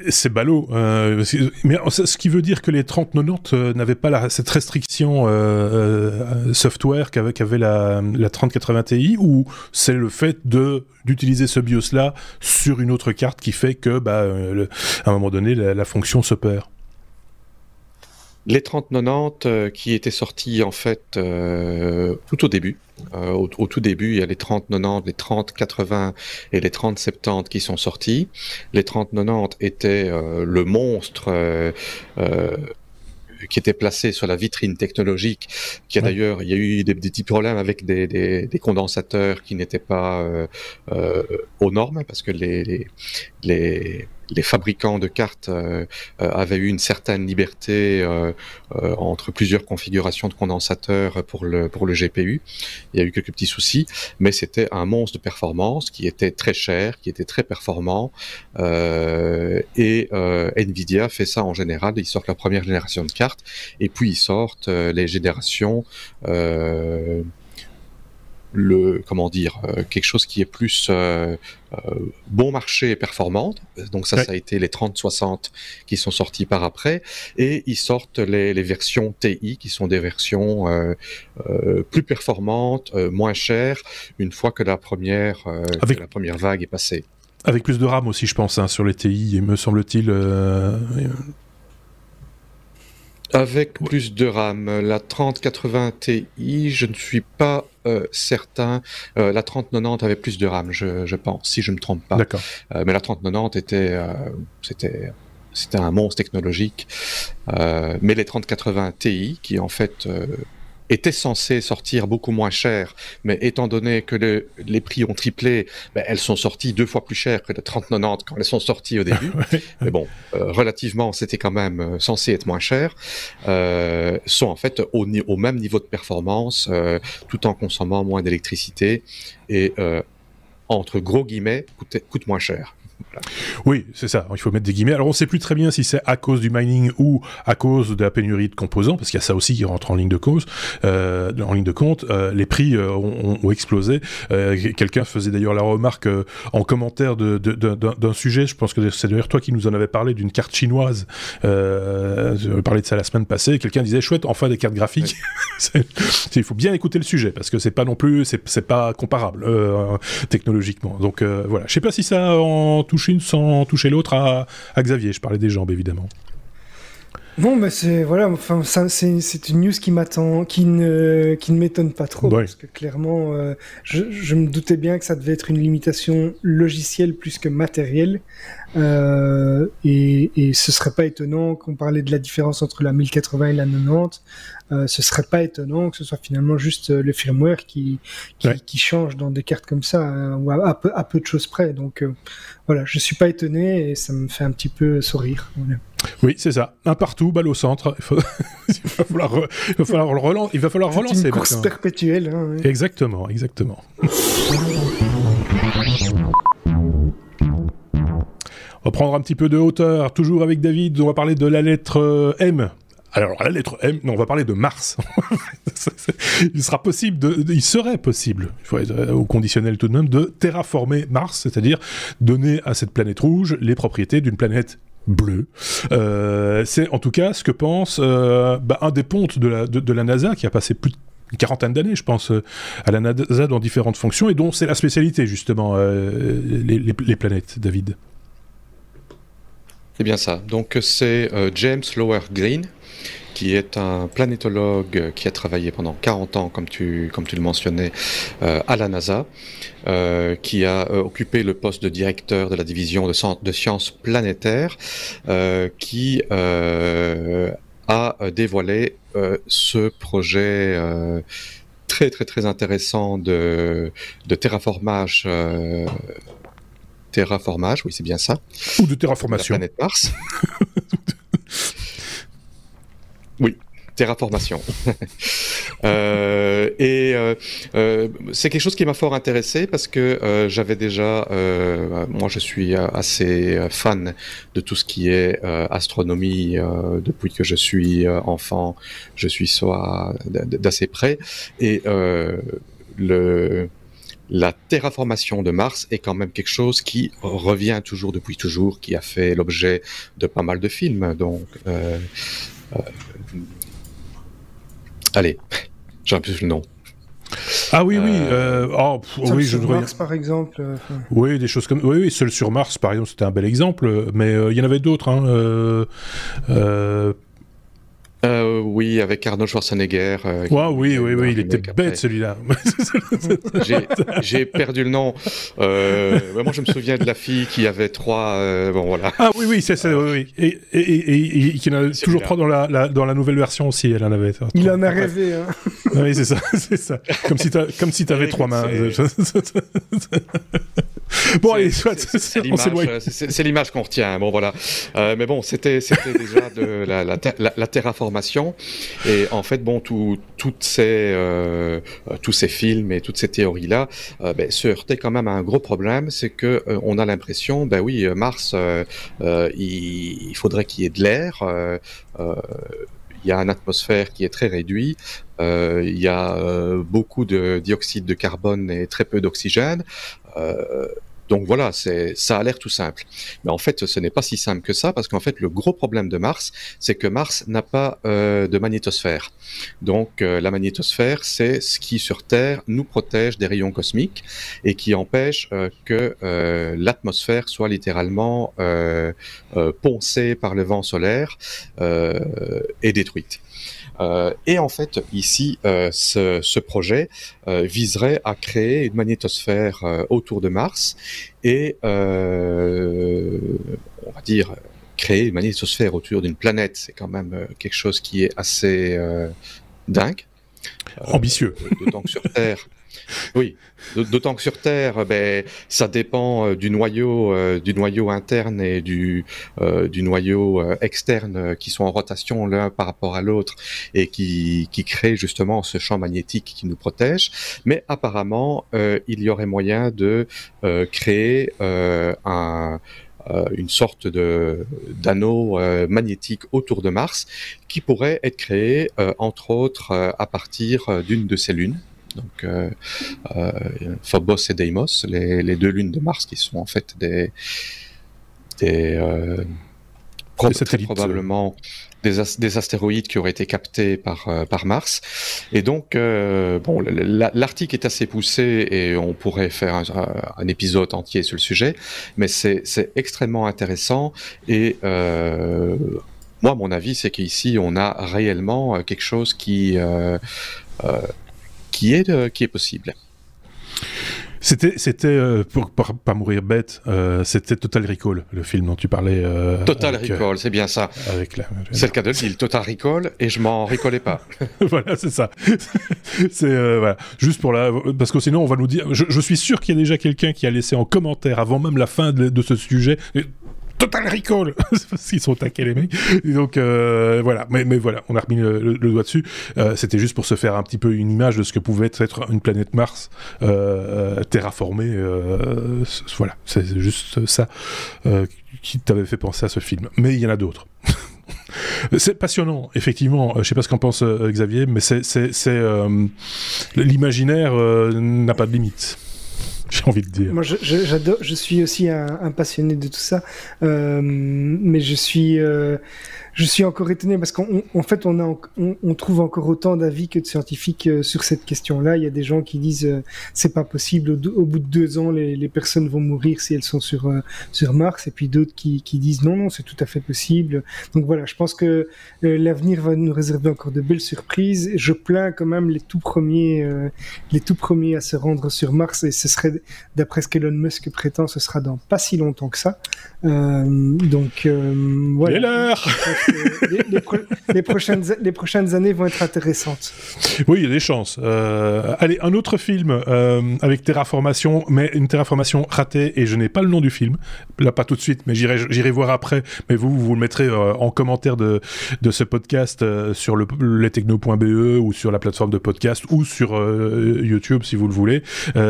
C'est ballot. Euh, mais ce qui veut dire que les 3090 euh, n'avaient pas cette restriction euh, euh software qu'avait la, la 3080 Ti ou c'est le fait de d'utiliser ce BIOS là sur une autre carte qui fait que bah, à un moment donné la, la fonction se perd? Les 3090 euh, qui étaient sortis en fait euh, tout au début. Euh, au, tout début, il y a les 3090, les 3080 et les 3070 qui sont sortis. Les 3090 étaient le monstre qui était placé sur la vitrine technologique, qui a d'ailleurs, il y a eu des, petits problèmes avec des, des, condensateurs qui n'étaient pas aux normes, parce que les, les les fabricants de cartes euh, euh, avaient eu une certaine liberté euh, entre plusieurs configurations de condensateurs pour le, pour le GPU. Il y a eu quelques petits soucis, mais c'était un monstre de performance qui était très cher, qui était très performant. et Nvidia fait ça en général, ils sortent la première génération de cartes, et puis ils sortent les générations le comment dire euh, quelque chose qui est plus euh, euh, bon marché et performante. Donc ça, ça a été les 30-60 qui sont sortis par après, et ils sortent les, les versions TI qui sont des versions plus performantes, moins chères, une fois que la première Avec... la première vague est passée. Avec plus de RAM aussi, je pense, hein, sur les TI, me semble-t-il. Avec plus de RAM. La 3080 Ti, je ne suis pas euh, certain. Euh, la 3090 avait plus de RAM, je, pense, si je ne me trompe pas. D'accord. Euh, mais la 3090 était, c'était, c'était un monstre technologique. mais les 3080 Ti, qui en fait était censé sortir beaucoup moins cher, mais étant donné que les prix ont triplé, ben, elles sont sorties deux fois plus chères que les 3090 quand elles sont sorties au début. mais bon, euh, relativement, c'était quand même euh, censé être moins cher. Euh, sont en fait au, au, même niveau de performance, euh, tout en consommant moins d'électricité et entre gros guillemets coûte, coûte moins cher. Oui, c'est ça. Il faut mettre des guillemets. Alors, on ne sait plus très bien si c'est à cause du mining ou à cause de la pénurie de composants, parce qu'il y a ça aussi qui rentre en ligne de cause, euh, en ligne de compte. Euh, les prix euh, ont, explosé. Quelqu'un faisait d'ailleurs la remarque en commentaire d'un sujet. Je pense que c'est d'ailleurs toi qui nous en avais parlé d'une carte chinoise. Euh, parlé de ça la semaine passée. Quelqu'un disait chouette, enfin des cartes graphiques. il faut bien écouter le sujet parce que c'est pas non plus, c'est pas comparable technologiquement. Donc voilà. Je sais pas si ça en touche une sans toucher l'autre à, Xavier. Je parlais des jambes, évidemment. Non, mais c'est voilà, enfin, c'est une news qui m'attend, qui ne, qui ne m'étonne pas trop, parce que clairement, euh, je, je, me doutais bien que ça devait être une limitation logicielle plus que matérielle, euh, et, et ce serait pas étonnant qu'on parlait de la différence entre la 1080 et la 90. Euh, ce serait pas étonnant que ce soit finalement juste euh, le firmware qui qui, qui change dans des cartes comme ça, hein, ou à, peu, à, peu, de choses près. Donc euh, voilà, je suis pas étonné et ça me fait un petit peu sourire. Oui, c'est ça. Un partout, balle au centre. Il, faut... il va falloir, il va falloir, relan... il va falloir relancer. Une course perpétuelle. Hein, Exactement, exactement. On va prendre un petit peu de hauteur, toujours avec David. On va parler de la lettre M alors la lettre M, non, on va parler de Mars. il sera possible il serait possible, il être euh, au conditionnel tout de même, de terraformer Mars, c'est-à-dire donner à cette planète rouge les propriétés d'une planète bleue. Euh, c'est en tout cas ce que pense euh, bah, un des pontes de la, NASA qui a passé plus de quarantaine d'années, je pense, à la NASA dans différentes fonctions et dont c'est la spécialité justement les, les, planètes, David. C'est bien ça. Donc c'est James Lower Green qui est un planétologue qui a travaillé pendant 40 ans, comme tu, comme tu le mentionnais, euh, à la NASA, euh, qui a euh, occupé le poste de directeur de la division de, de sciences planétaires, qui a dévoilé ce projet très très très intéressant de, de terraformage terraformage, oui c'est bien ça. Ou de terraformation. La planète Mars. Oui, terraformation. euh, et euh, euh, c'est quelque chose qui m'a fort intéressé parce que euh, j'avais déjà, euh, moi je suis assez fan de tout ce qui est astronomie depuis que je suis enfant. Je suis soit d'assez près et le la terraformation de Mars est quand même quelque chose qui revient toujours depuis toujours, qui a fait l'objet de pas mal de films. Donc, euh, euh, allez, j'ai plus le nom. Ah oui, oui. Euh, euh oh, oui, sur Mars, par exemple. Euh, oui, des choses comme. Oui, oui, seul sur Mars, par exemple, c'était un bel exemple. Mais il y en avait d'autres. Hein, euh, oui, avec Arnold Schwarzenegger. Euh, oui, oui, oui, il était bête celui-là. J'ai perdu le nom. Euh, moi, je me souviens de la fille qui avait trois. Euh, bon, voilà. Ah oui, oui, c'est ça. Oui, oui. Et, et, et, et qui en a toujours trois dans la, la, dans la nouvelle version aussi. Elle en avait. Il en a rêvé. Hein. oui, c'est ça, c'est ça. Comme si comme si t'avais trois mains. bon, allez, soit. C'est l'image qu'on retient. Bon, voilà. Euh, mais bon, c'était déjà de la, la, la, la terraformation. Et en fait, bon, tout, toutes ces, euh, tous ces films et toutes ces théories-là euh, ben, se heurtaient quand même à un gros problème, c'est que euh, on a l'impression, ben oui, Mars, euh, il, il, faudrait qu'il y ait de l'air. il y a une atmosphère qui est très réduite, euh, il y a euh, beaucoup de dioxyde de carbone et très peu d'oxygène. Euh, donc voilà, ça a l'air tout simple. Mais en fait, ce n'est pas si simple que ça, parce qu'en fait, le gros problème de Mars, c'est que Mars n'a pas euh, de magnétosphère. Donc euh, la magnétosphère, c'est ce qui sur Terre nous protège des rayons cosmiques et qui empêche euh, que l'atmosphère soit littéralement poncée par le vent solaire et détruite. Euh, et en fait, ici, euh, ce, ce, projet euh, viserait à créer une magnétosphère autour de Mars et, on va dire, créer une magnétosphère autour d'une planète. C'est quand même quelque chose qui est assez dingue. Ambitieux. D'autant que sur Terre, oui, d'autant que sur Terre, ben, ça dépend euh, du noyau, euh, du noyau interne et du, euh, noyau externe qui sont en rotation l'un par rapport à l'autre et qui, qui créent justement ce champ magnétique qui nous protège. Mais apparemment, il y aurait moyen de créer un une sorte d'anneau magnétique autour de Mars qui pourrait être créé entre autres à partir d'une de ces lunes donc euh, euh, Phobos et Deimos, les, les, deux lunes de Mars qui sont en fait des, des, euh, très probablement des, des, astéroïdes qui auraient été captés par, euh, par Mars. Et donc, euh, bon, l'article est assez poussé et on pourrait faire un, un épisode entier sur le sujet, mais c'est extrêmement intéressant et euh, moi, mon avis, c'est qu'ici, on a réellement quelque chose qui, qui, est, qui est possible. C'était, c'était euh, pour, pas mourir bête, euh, c'était Total Recall, le film dont tu parlais. Euh, Total Recall, c'est bien ça. Avec c'est le cas de le Total Recall, et je m'en ricolais pas. voilà, c'est ça. c'est voilà, juste pour la, parce que sinon on va nous dire. Je, suis sûr qu'il y a déjà quelqu'un qui a laissé en commentaire avant même la fin de, de ce sujet. Total Recall parce qu'ils sont taqués les mecs. Et donc euh, voilà, mais, mais voilà, on a remis le, doigt dessus. Euh, C'était juste pour se faire un petit peu une image de ce que pouvait être une planète Mars euh, terraformée. Euh, voilà, c'est juste ça euh, qui t'avait fait penser à ce film. Mais il y en a d'autres. C'est passionnant, effectivement. Je sais pas ce qu'en pense Xavier, mais c'est l'imaginaire n'a pas de limite. j'ai envie de dire. Moi, j'adore, je, suis aussi un, passionné de tout ça, euh, mais je suis, euh, je suis encore étonné parce qu'en fait, on, a, trouve encore autant d'avis que de scientifiques euh, sur cette question-là. Il y a des gens qui disent euh, c'est pas possible, au, bout de deux ans, les, personnes vont mourir si elles sont sur, euh, Mars, et puis d'autres qui, disent non, non, c'est tout à fait possible. Donc voilà, je pense que l'avenir va nous réserver encore de belles surprises. Je plains quand même les tout premiers, les tout premiers à se rendre sur Mars, et ce serait, d'après ce qu'Elon Musk prétend, ce sera dans pas si longtemps que ça. Donc voilà les, prochaines, les prochaines années vont être intéressantes. Oui, il y a des chances. Euh, allez, un autre film euh, avec terraformation, mais une terraformation ratée, et je n'ai pas le nom du film, là pas tout de suite, mais j'irai voir après, mais vous, vous le mettrez euh, en commentaire de, de ce podcast sur le, lestechno.be ou sur la plateforme de podcast ou sur YouTube si vous le voulez.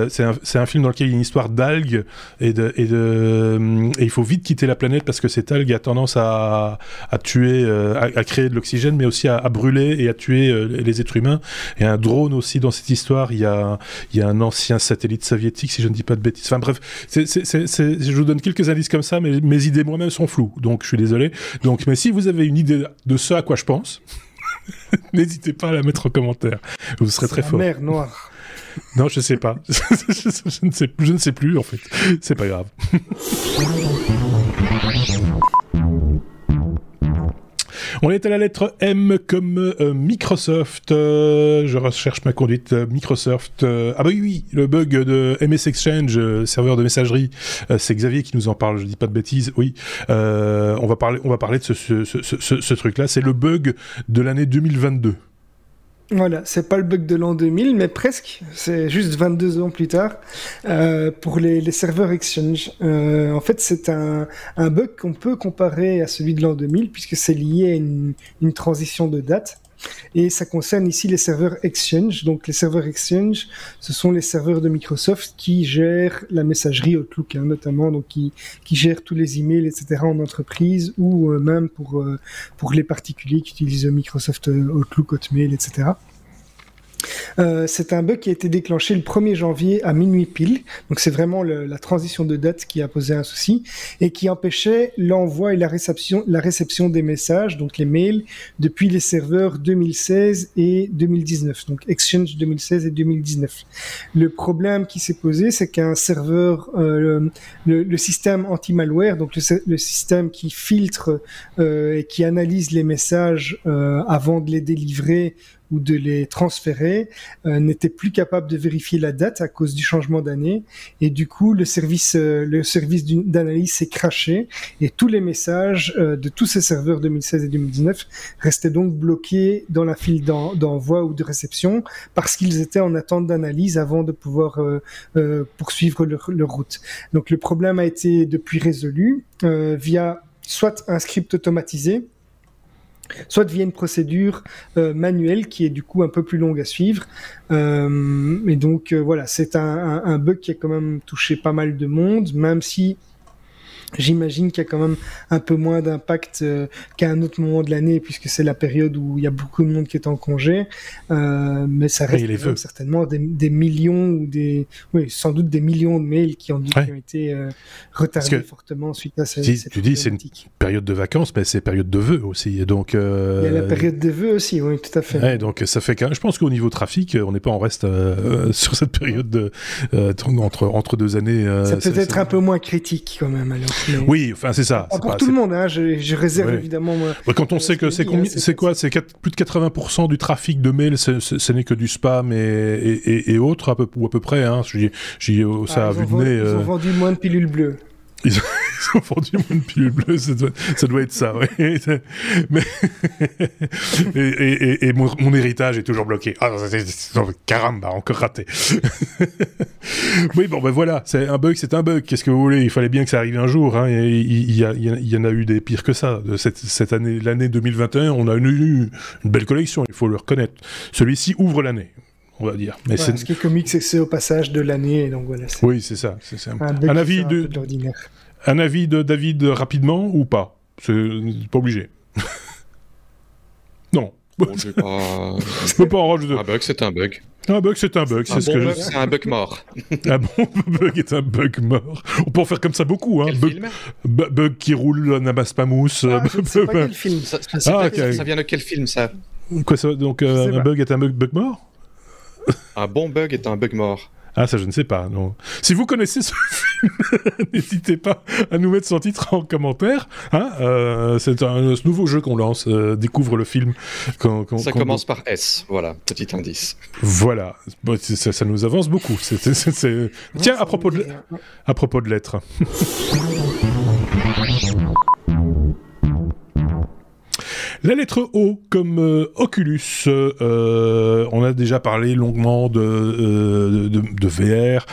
c'est un, un, film dans lequel il y a une histoire d'algues et, de, et, de, et il faut vite quitter la planète parce que cette algue a tendance à, à tuer euh, à, créer de l'oxygène, mais aussi à, brûler et à tuer euh, les êtres humains. Et un drone aussi dans cette histoire. Il y a, il y a un ancien satellite soviétique, si je ne dis pas de bêtises. Enfin bref, je vous donne quelques indices comme ça, mais mes idées moi-même sont floues, donc je suis désolé. Donc, mais si vous avez une idée de ce à quoi je pense, n'hésitez pas à la mettre en commentaire. Vous serez très fort. Mer Noire. Non, je sais pas. je, ne sais, je ne sais plus en fait. C'est pas grave. On est à la lettre M comme euh, Microsoft. Euh, je recherche ma conduite. Euh, Microsoft. ah bah oui, oui, le bug de MS Exchange, serveur de messagerie. c'est Xavier qui nous en parle. Je dis pas de bêtises. Oui. on va parler, on va parler de ce, ce truc-là. C'est le bug de l'année 2022. Voilà, c'est pas le bug de l'an 2000, mais presque. C'est juste 22 ans plus tard euh, pour les, serveurs Exchange. Euh, en fait, c'est un, un, bug qu'on peut comparer à celui de l'an 2000 puisque c'est lié à une, transition de date. Et ça concerne ici les serveurs Exchange. Donc les serveurs Exchange, ce sont les serveurs de Microsoft qui gèrent la messagerie Outlook, hein, notamment, donc qui, qui gèrent tous les emails, etc. en entreprise ou euh, même pour, euh, pour les particuliers qui utilisent Microsoft euh, Outlook, Hotmail, etc. Euh, c'est un bug qui a été déclenché le 1er janvier à minuit pile. Donc c'est vraiment la transition de date qui a posé un souci et qui empêchait l'envoi et la réception, la réception des messages, donc les mails, depuis les serveurs 2016 et 2019. Donc Exchange 2016 et 2019. Le problème qui s'est posé, c'est qu'un serveur, euh, le, système anti-malware, donc le, système qui filtre euh, et qui analyse les messages avant de les délivrer ou de les transférer euh, n'était plus capable de vérifier la date à cause du changement d'année et du coup le service euh, le service d'analyse s'est craché et tous les messages euh, de tous ces serveurs 2016 et 2019 restaient donc bloqués dans la file d'envoi ou de réception parce qu'ils étaient en attente d'analyse avant de pouvoir poursuivre leur, leur, route. Donc le problème a été depuis résolu via soit un script automatisé soit via une procédure euh, manuelle qui est du coup un peu plus longue à suivre. Euh, et donc euh, voilà, c'est un, bug qui a quand même touché pas mal de monde, même si J'imagine qu'il y a quand même un peu moins d'impact euh, qu'à un autre moment de l'année, puisque c'est la période où il y a beaucoup de monde qui est en congé. Euh, mais ça reste certainement des, des, millions ou des, oui, sans doute des millions de mails qui ont, qui ont été euh, retardés fortement suite à cette. Si, tu dis c'est une période de vacances, mais c'est période de vœux aussi. Donc, euh, il y a la période de vœux aussi, oui, tout à fait. Ouais, donc ça fait qu'un. Je pense qu'au niveau trafic, on n'est pas en reste sur cette période de, entre entre deux années. ça peut être un peu moins critique quand même alors. Oui, enfin c'est ça. Pas pour tout le monde, hein, je, réserve évidemment. quand on sait que c'est hein, c'est quoi, c'est plus de 80% du trafic de mails, ce n'est que du spam et, et, autres à peu, ou à peu près. Hein. J'ai ça ah, a vu de nez. Ils ont vendu moins de pilules bleues. Ils ont, vendu une pilule bleue, ça doit, être ça, oui. Mais et, mon, héritage est toujours bloqué. Ah, caramba, encore raté. oui, bon, ben voilà, c'est un bug, c'est un bug. Qu'est-ce que vous voulez? Il fallait bien que ça arrive un jour. Hein. Il, y en a eu des pires que ça. Cette, année, l'année 2021, on a eu une belle collection, il faut le reconnaître. Celui-ci ouvre l'année on va dire. Mais Ce qui est comique, c'est que c'est au passage de l'année, donc voilà. Oui, c'est ça. C'est un, un, avis de, un avis de David rapidement ou pas? C'est pas obligé. non. Bon, je pas... peux pas en rajouter. Un bug, c'est un bug. Un bug, c'est un bug. C'est ce que C'est un bug mort. un bon bug est un bug mort. On peut en faire comme ça beaucoup. Hein. Bug, bug, qui roule, n'amasse pas mousse. Ah, je pas quel film. Ça, ça, ah, ça, vient de quel film ça? Quoi ça? Donc euh, un bug est un bug, bug mort? Un bon bug est un bug mort. Ah, ça, je ne sais pas. Non. Si vous connaissez ce film, n'hésitez pas à nous mettre son titre en commentaire. Hein euh, c'est un, nouveau jeu qu'on lance. Euh, découvre le film. ça commence par S. Voilà, petit indice. Voilà. ça, nous avance beaucoup. Tiens, à propos, de, à propos de lettres. La lettre O comme euh, Oculus. Euh, on a déjà parlé longuement de, euh, de, VR,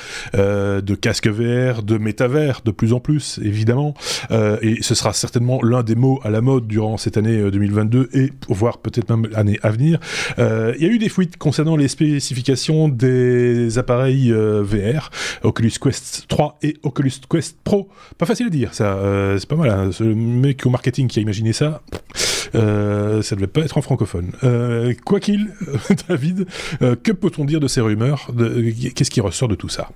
de casque VR, de métavers, de plus en plus, évidemment. et ce sera certainement l'un des mots à la mode durant cette année 2022 et voire peut-être même l'année à venir. Il y a eu des fuites concernant les spécifications des appareils VR, Oculus Quest 3 et Oculus Quest Pro. Pas facile à dire, ça. c'est pas mal. Hein. Ce mec au marketing qui a imaginé ça. Euh, ça ne devait pas être en francophone. Euh, quoi qu'il, David, euh, que peut-on dire de ces rumeurs Qu'est-ce qui ressort de tout ça?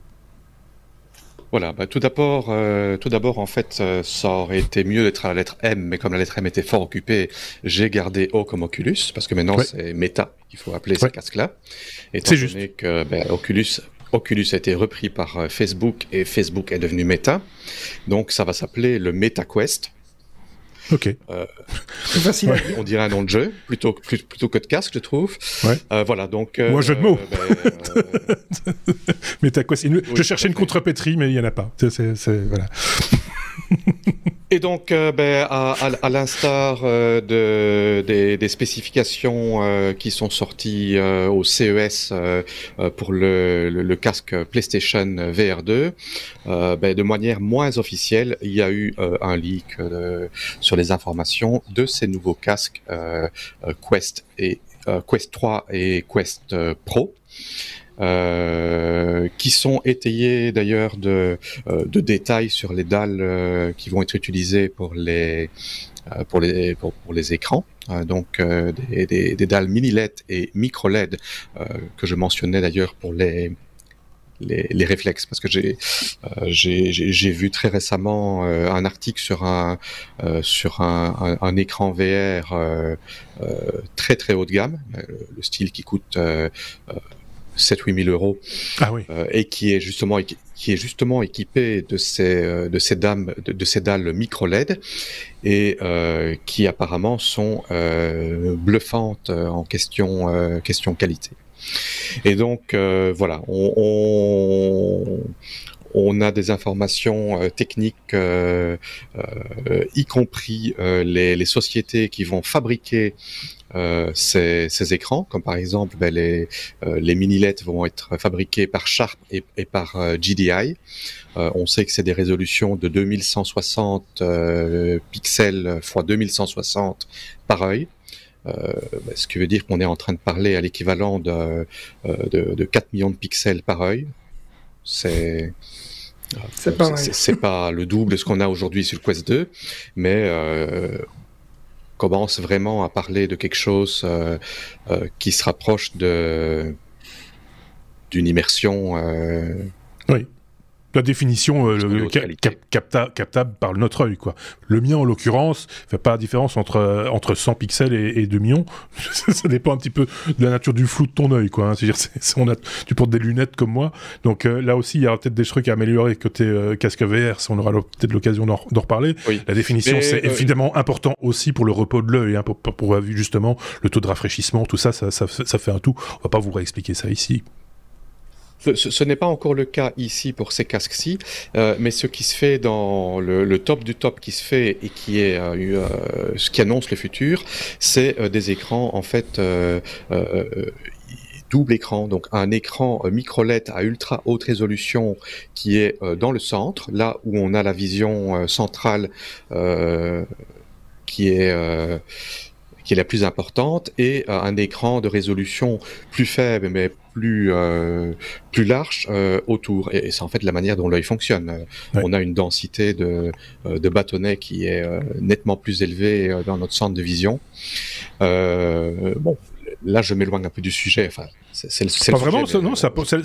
Voilà, bah, tout d'abord, tout d'abord, en fait, ça aurait été mieux d'être à la lettre M, mais comme la lettre M était fort occupée, j'ai gardé O comme Oculus, parce que maintenant c'est Meta qu'il faut appeler ce casque-là. C'est juste. que ben, Oculus Oculus a été repris par Facebook et Facebook est devenu Meta. Donc ça va s'appeler le MetaQuest. Ok. Euh, facile. On dirait un nom de jeu plutôt, plutôt que de casque, je trouve. Ouais. Euh, voilà, donc. Euh, Moi, jeu de mots. Ben, mais t'as quoi Je cherchais une contrepétrie, mais il n'y en a pas. C'est, voilà. Et donc, euh, ben, à, l'instar euh, de, des, spécifications euh, qui sont sorties au CES pour le, casque PlayStation VR2, ben, de manière moins officielle, il y a eu un leak sur les informations de ces nouveaux casques Quest Quest 3 et Quest Pro. Euh, qui sont étayés d'ailleurs de, euh, de, détails sur les dalles euh, qui vont être utilisées pour les pour les pour, les écrans. donc des, des, des, dalles mini LED et micro LED que je mentionnais d'ailleurs pour les les, les, réflexes parce que j'ai euh, j'ai vu très récemment euh, un article sur un euh, sur un, un, un, écran VR très très haut de gamme le style qui coûte 7-8 000 euros, ah oui. euh, et qui est justement qui est justement équipé de ces euh, de ces dames de, de, ces dalles micro LED et euh, qui apparemment sont bluffantes en question question qualité. Et donc voilà, on, on, on a des informations euh, techniques, euh, euh, y compris les, les, sociétés qui vont fabriquer ces, ces, écrans, comme par exemple ben, les, les mini-LED vont être fabriqués par Sharp et, et par GDI. on sait que c'est des résolutions de 2160 pixels x 2160 par œil. Euh, ben, ce qui veut dire qu'on est en train de parler à l'équivalent de, de, de, 4 millions de pixels par œil. C'est c'est pas, pas, le double de ce qu'on a aujourd'hui sur le Quest 2, mais euh, commence vraiment à parler de quelque chose euh, euh, qui se rapproche de d'une immersion. Euh, oui. La définition euh, captable par notre œil, quoi. Le mien, en l'occurrence, fait pas la différence entre, euh, entre 100 pixels et, 2 millions. ça dépend un petit peu de la nature du flou de ton œil, quoi. Hein. C'est-à-dire, on a, tu portes des lunettes comme moi. Donc euh, là aussi, il y aura peut-être des trucs à améliorer côté casque VR, si on aura peut-être l'occasion d'en reparler. La définition, c'est évidemment important aussi pour le repos de l'œil, hein, pour, pour, justement le taux de rafraîchissement, tout ça ça, ça, ça fait un tout. On va pas vous réexpliquer ça ici. Ce, n'est pas encore le cas ici pour ces casques-ci, euh, mais ce qui se fait dans le, top du top qui se fait et qui est euh, euh, ce qui annonce le futur, c'est des écrans en fait double écran, donc un écran micro LED à ultra haute résolution qui est dans le centre, là où on a la vision centrale qui est qui est la plus importante, et un écran de résolution plus faible mais plus euh, plus large euh, autour. Et, c'est en fait la manière dont l'œil fonctionne. On a une densité de, de bâtonnets qui est nettement plus élevée dans notre centre de vision. bon, là, je m'éloigne un peu du sujet. Enfin, c'est le, pas vraiment, non, c'est le,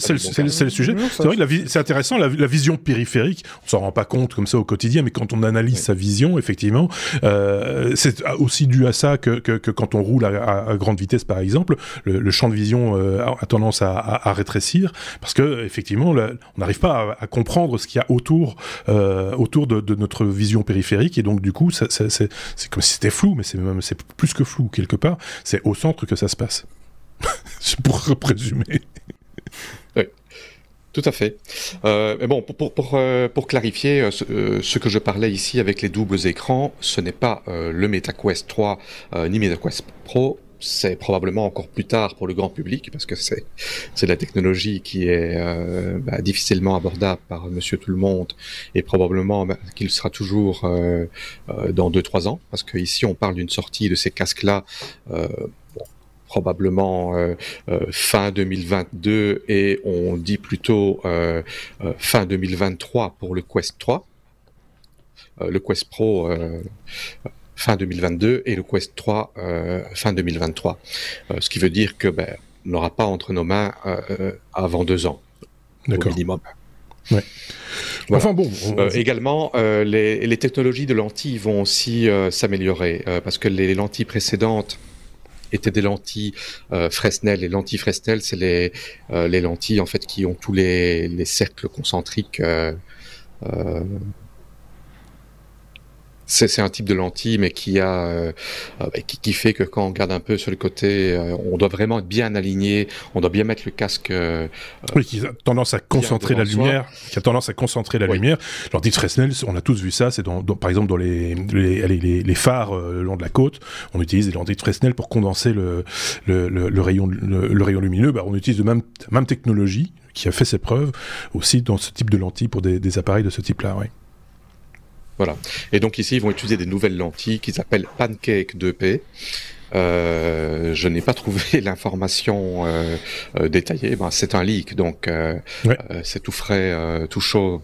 sujet. C'est vrai que c'est intéressant, la, vision périphérique, on s'en rend pas compte comme ça au quotidien, mais quand on analyse sa vision, effectivement, euh, c'est aussi dû à ça que, que, quand on roule à, grande vitesse, par exemple, le, champ de vision euh, a tendance à, rétrécir, parce que effectivement, on n'arrive pas à, comprendre ce qu'il y a autour, euh, autour de, de, notre vision périphérique, et donc du coup, c'est comme si c'était flou, mais c'est même c'est plus que flou quelque part. C'est au centre que ça se passe. C'est pour présumer. Oui. Tout à fait. Euh, mais bon, pour, pour, pour, euh, clarifier, euh, ce, que je parlais ici avec les doubles écrans, ce n'est pas le MetaQuest 3 ni MetaQuest Pro, c'est probablement encore plus tard pour le grand public parce que c'est c'est la technologie qui est bah, difficilement abordable par Monsieur Tout le Monde et probablement bah, qu'il sera toujours dans 2-3 ans parce que ici on parle d'une sortie de ces casques là probablement euh, euh, fin 2022 et on dit plutôt euh, fin 2023 pour le Quest 3. le Quest Pro fin 2022 et le Quest 3 fin 2023. ce qui veut dire que ben, on n'aura pas entre nos mains avant deux ans au minimum. Enfin bon. également, les, les, technologies de lentilles vont aussi s'améliorer parce que les lentilles précédentes étaient des lentilles euh, Fresnel. Les lentilles Fresnel, c'est les, euh, les lentilles en fait qui ont tous les, les cercles concentriques euh, c'est un type de lentille, mais qui a euh, euh, qui, fait que quand on regarde un peu sur le côté, euh, on doit vraiment être bien aligné, on doit bien mettre le casque. oui, qui a tendance à concentrer la lumière, qui a tendance à concentrer la lumière. Fresnel, on a tous vu ça. C'est dans, par exemple dans les les, les, les phares le long de la côte, on utilise des lentilles Fresnel pour condenser le le, le, rayon le, rayon lumineux. Bah, on utilise de même même technologie qui a fait ses preuves aussi dans ce type de lentilles pour des, des appareils de ce type-là. Oui. Voilà. Et donc ici, ils vont utiliser des nouvelles lentilles qu'ils appellent Pancake 2P. Euh, je n'ai pas trouvé l'information euh, euh, détaillée. Ben, c'est un leak, donc c'est tout frais, tout chaud.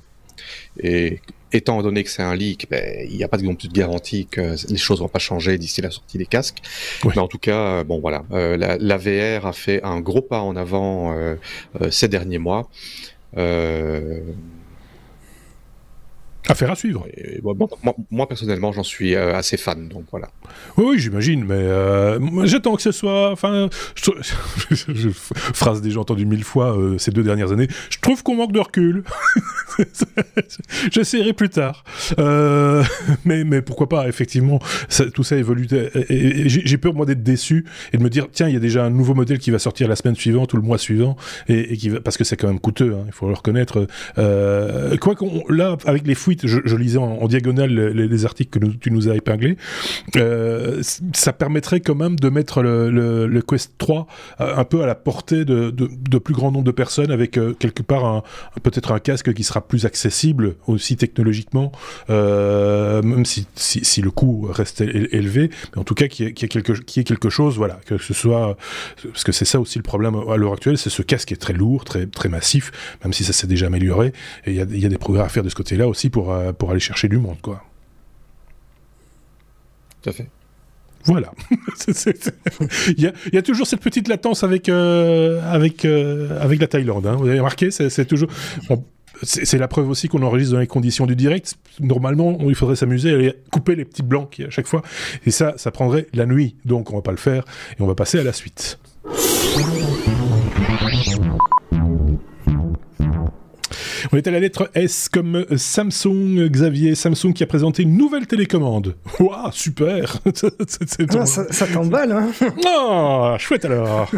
Et étant donné que c'est un leak, ben, il n'y a pas de, de garantie que les choses vont pas changer d'ici la sortie des casques. Mais en tout cas, bon voilà, la, la, VR a fait un gros pas en avant ces derniers mois. Euh, Affaire à suivre. moi, personnellement, j'en suis euh, assez fan, donc voilà. Oui, j'imagine, mais euh, j'attends que ce soit. Enfin, phrase déjà entendue mille fois euh, ces deux dernières années. Je trouve qu'on manque de recul. J'essaierai plus tard. Mais, mais pourquoi pas, effectivement, tout ça évolue. J'ai peur, moi, d'être déçu et de me dire, tiens, il y a déjà un nouveau modèle qui va sortir la semaine suivante ou le mois suivant, et, qui va, parce que c'est quand même coûteux, hein, il faut le reconnaître. quoi qu'on, là, avec les je, lisais en, diagonale les, articles que tu nous as épinglés, euh, ça permettrait quand même de mettre le, Quest 3 euh, un peu à la portée de, plus grand nombre de personnes avec euh, quelque part peut-être un casque qui sera plus accessible aussi technologiquement, même si, le coût reste élevé, mais en tout cas qui est, quelque, chose, voilà, que ce soit, parce que c'est ça aussi le problème à l'heure actuelle, c'est ce casque est très lourd, très, très massif, même si ça s'est déjà amélioré, et il y a, y a, des progrès à faire de ce côté-là aussi pour euh, pour, aller chercher du monde, quoi. Tout à fait. Voilà. il, y a, toujours cette petite latence avec, euh, avec, euh, avec la Thaïlande. Hein. Vous avez remarqué, c'est toujours. c'est la preuve aussi qu'on enregistre dans les conditions du direct. Normalement, il faudrait s'amuser à aller couper les petits blancs qui à chaque fois. Et ça, ça prendrait la nuit. Donc on va pas le faire et on va passer à la suite. On est à la lettre S comme Samsung, Xavier. Samsung qui a présenté une nouvelle télécommande. Waouh, super ah, Ça, ça t'emballe, hein Oh, chouette alors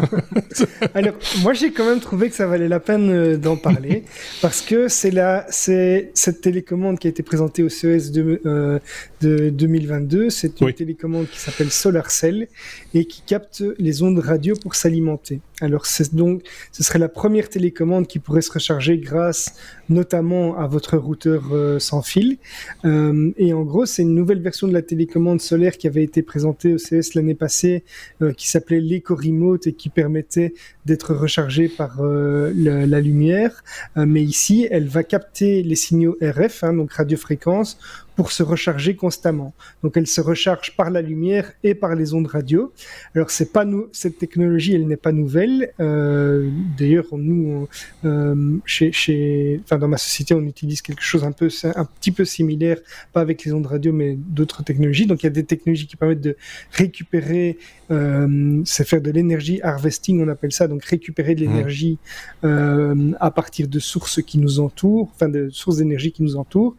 Alors, moi j'ai quand même trouvé que ça valait la peine euh, d'en parler, parce que c'est la, c'est cette télécommande qui a été présentée au CES de, euh, de 2022. C'est une télécommande qui s'appelle SolarCell et qui capte les ondes radio pour s'alimenter. Alors, c'est donc, ce serait la première télécommande qui pourrait se recharger grâce notamment à votre routeur euh, sans fil. Euh, et en gros, c'est une nouvelle version de la télécommande solaire qui avait été présentée au CS l'année passée, euh, qui s'appelait l'Eco Remote et qui permettait d'être rechargée par la, lumière. mais ici, elle va capter les signaux RF, hein, donc radiofréquence, pour se recharger constamment. Donc elle se recharge par la lumière et par les ondes radio. Alors c'est pas nous, cette technologie, elle n'est pas nouvelle. Euh, D'ailleurs, nous, euh, chez, chez, enfin dans ma société, on utilise quelque chose un peu, un petit peu similaire, pas avec les ondes radio, mais d'autres technologies. Donc il y a des technologies qui permettent de récupérer, euh, c'est faire de l'énergie harvesting, on appelle ça, donc récupérer de mmh. l'énergie euh, à partir de sources qui nous entourent, enfin de sources d'énergie qui nous entourent.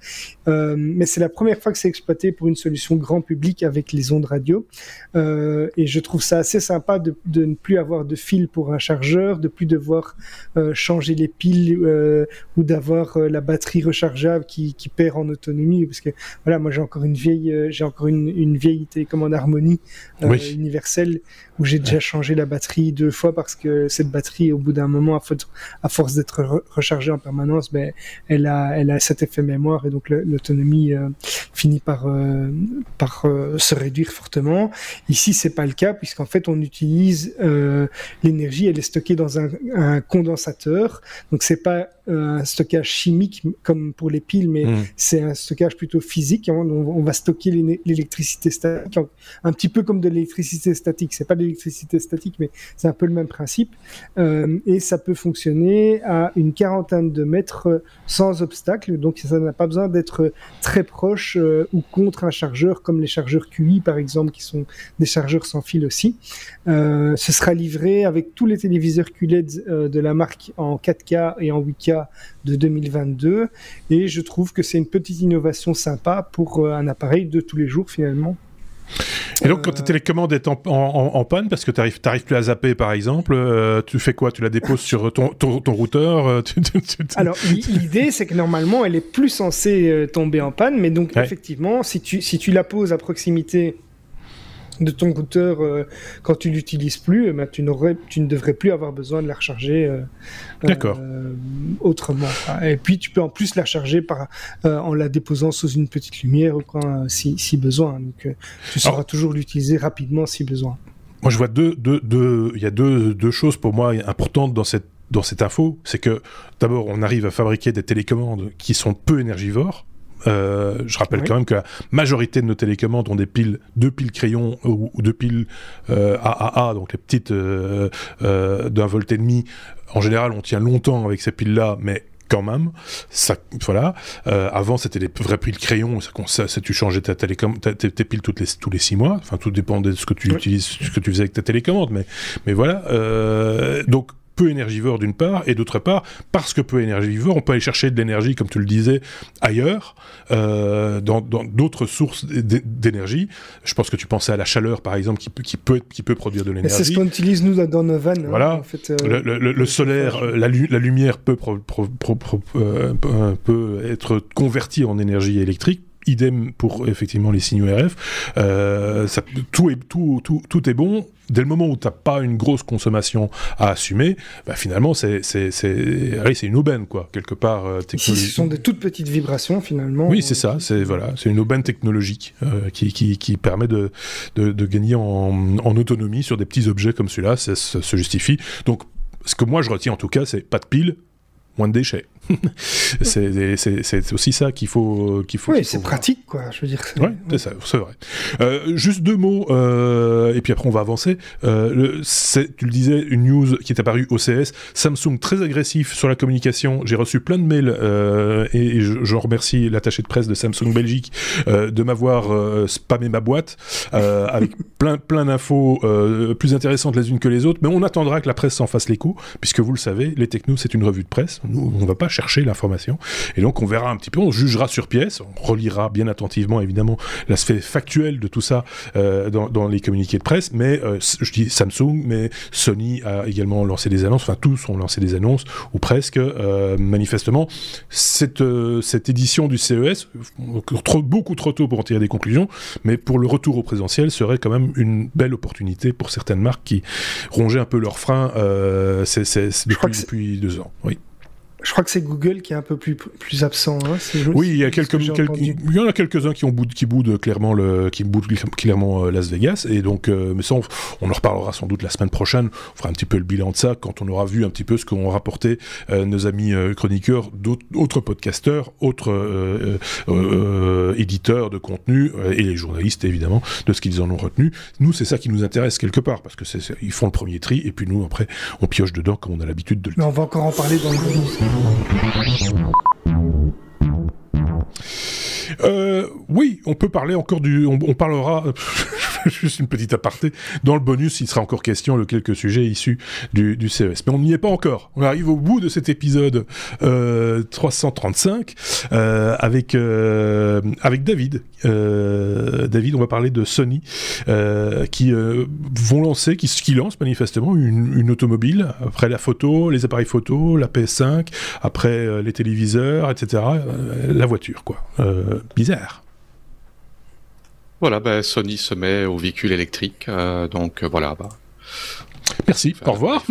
Euh, mais c'est la première fois que c'est exploité pour une solution grand public avec les ondes radio. Euh, et je trouve ça assez sympa de, de, ne plus avoir de fil pour un chargeur, de plus devoir euh, changer les piles euh, ou d'avoir la batterie rechargeable qui, qui, perd en autonomie. Parce que voilà, moi j'ai encore une vieille, j'ai encore une, une, vieille télécommande Harmonie universelle où j'ai déjà changé la batterie deux fois parce que cette batterie, au bout d'un moment, à, force d'être rechargée en permanence, ben, elle a, elle a cet effet mémoire et donc l'autonomie euh, finit par, euh, par euh, se réduire fortement. Ici, c'est pas le cas puisqu'en fait, on utilise l'énergie, elle est stockée dans un, un condensateur. Donc, c'est pas un stockage chimique comme pour les piles, mais mmh. c'est un stockage plutôt physique. On, on va stocker l'électricité statique, un petit peu comme de l'électricité statique. C'est pas de l'électricité statique, mais c'est un peu le même principe. Euh, et ça peut fonctionner à une quarantaine de mètres sans obstacle. Donc ça n'a pas besoin d'être très proche euh, ou contre un chargeur, comme les chargeurs QI par exemple, qui sont des chargeurs sans fil aussi. Euh, ce sera livré avec tous les téléviseurs QLED de la marque en 4K et en 8K de 2022 et je trouve que c'est une petite innovation sympa pour euh, un appareil de tous les jours finalement. Et donc, quand ta télécommande est en, en, panne, parce que tu n'arrives plus à zapper, par exemple, euh, tu fais quoi? Tu la déposes sur ton, ton, routeur euh, Alors, l'idée, c'est que normalement, elle est plus censée tomber en panne, mais donc, effectivement, si tu, si tu la poses à proximité de ton routeur euh, quand tu l'utilises plus, eh ben, tu, tu ne devrais plus avoir besoin de la recharger euh, euh, autrement. Et puis tu peux en plus la recharger par, en la déposant sous une petite lumière si, si, besoin. Donc tu sauras toujours l'utiliser rapidement si besoin. Moi je vois deux, deux, deux, il y a deux, deux choses pour moi importantes dans cette dans cette info, c'est que d'abord on arrive à fabriquer des télécommandes qui sont peu énergivores, euh, je rappelle quand même que la majorité de nos télécommandes ont des piles, deux piles crayons ou, deux piles euh, AAA, donc les petites euh, euh, d'un volt et demi. En général, on tient longtemps avec ces piles-là, mais quand même, ça, voilà. Euh, avant, c'était les vraies piles crayons, ça, ça, tu changeais ta télécommande, tes, piles toutes les, tous les six mois. Enfin, tout dépendait de ce que tu utilises, ce que tu faisais avec ta télécommande, mais, mais voilà. Euh, donc, peu énergivore d'une part, et d'autre part, parce que peu énergivore, on peut aller chercher de l'énergie, comme tu le disais, ailleurs, euh, dans d'autres sources d'énergie. Je pense que tu pensais à la chaleur, par exemple, qui peut, qui peut, qui peut produire de l'énergie. C'est ce qu'on utilise, nous, dans nos vannes. Hein, voilà. en fait, euh, le, solaire, euh, la, la, lumière peut, peut être convertie en énergie électrique idem pour effectivement les signaux RF. Euh, ça, tout, est, tout, tout, tout est bon. Dès le moment où tu n'as pas une grosse consommation à assumer, bah finalement, c'est une aubaine, quoi, quelque part. Euh, ce sont des toutes petites vibrations, finalement. Oui, c'est ça. C'est voilà, une aubaine technologique euh, qui, qui, qui, permet de, de, de gagner en, en, autonomie sur des petits objets comme celui-là. Ça, ça se justifie. Donc, ce que moi je retiens en tout cas, c'est pas de pile, moins de déchets. c'est aussi ça qu'il faut qu'il faut. Oui, c'est pratique quoi. Je veux dire. Oui, c'est vrai. Euh, juste deux mots euh, et puis après on va avancer. Euh, tu le disais, une news qui est apparue au CS. Samsung très agressif sur la communication. J'ai reçu plein de mails et, je, je, remercie l'attaché de presse de Samsung Belgique de m'avoir spammé ma boîte avec plein plein d'infos plus intéressantes les unes que les autres. Mais on attendra que la presse s'en fasse les coups puisque vous le savez, les technos c'est une revue de presse. Nous on va pas chercher l'information. Et donc on verra un petit peu, on jugera sur pièce, on relira bien attentivement évidemment l'aspect factuel de tout ça euh, dans, les communiqués de presse, mais euh, je dis Samsung, mais Sony a également lancé des annonces, enfin tous ont lancé des annonces, ou presque, euh, manifestement, cette, cette édition du CES, trop, beaucoup trop tôt pour en tirer des conclusions, mais pour le retour au présentiel serait quand même une belle opportunité pour certaines marques qui rongeaient un peu leurs freins depuis, depuis deux ans. Oui. Je crois que c'est Google qui est un peu plus, plus absent. Hein, oui, il y a quelques, il y en a quelques-uns qui ont qui boudent clairement le, qui boudent clairement euh, Las Vegas, et donc, euh, mais ça, on, en reparlera sans doute la semaine prochaine. On fera un petit peu le bilan de ça quand on aura vu un petit peu ce qu'ont rapporté euh, nos amis chroniqueurs, d'autres podcasteurs, autres éditeurs de contenu et les journalistes évidemment de ce qu'ils en ont retenu. Nous, c'est ça qui nous intéresse quelque part parce que c'est, ils font le premier tri et puis nous après on pioche dedans comme on a l'habitude de le. Mais on va encore en parler dans le euh, oui, on peut parler encore du. On, parlera. juste une petite aparté. Dans le bonus, il sera encore question de quelques sujets issus du, CES. Mais on n'y est pas encore. On arrive au bout de cet épisode euh, 335 euh, avec euh, avec David. Euh, David, on va parler de Sony qui vont lancer, qui, qui lance manifestement une, une, automobile après la photo, les appareils photo, la PS5, après les téléviseurs, etc. la voiture, quoi. bizarre. Voilà, ben, Sony se met au véhicule électrique, euh, donc euh, voilà. Bah, Merci, au revoir.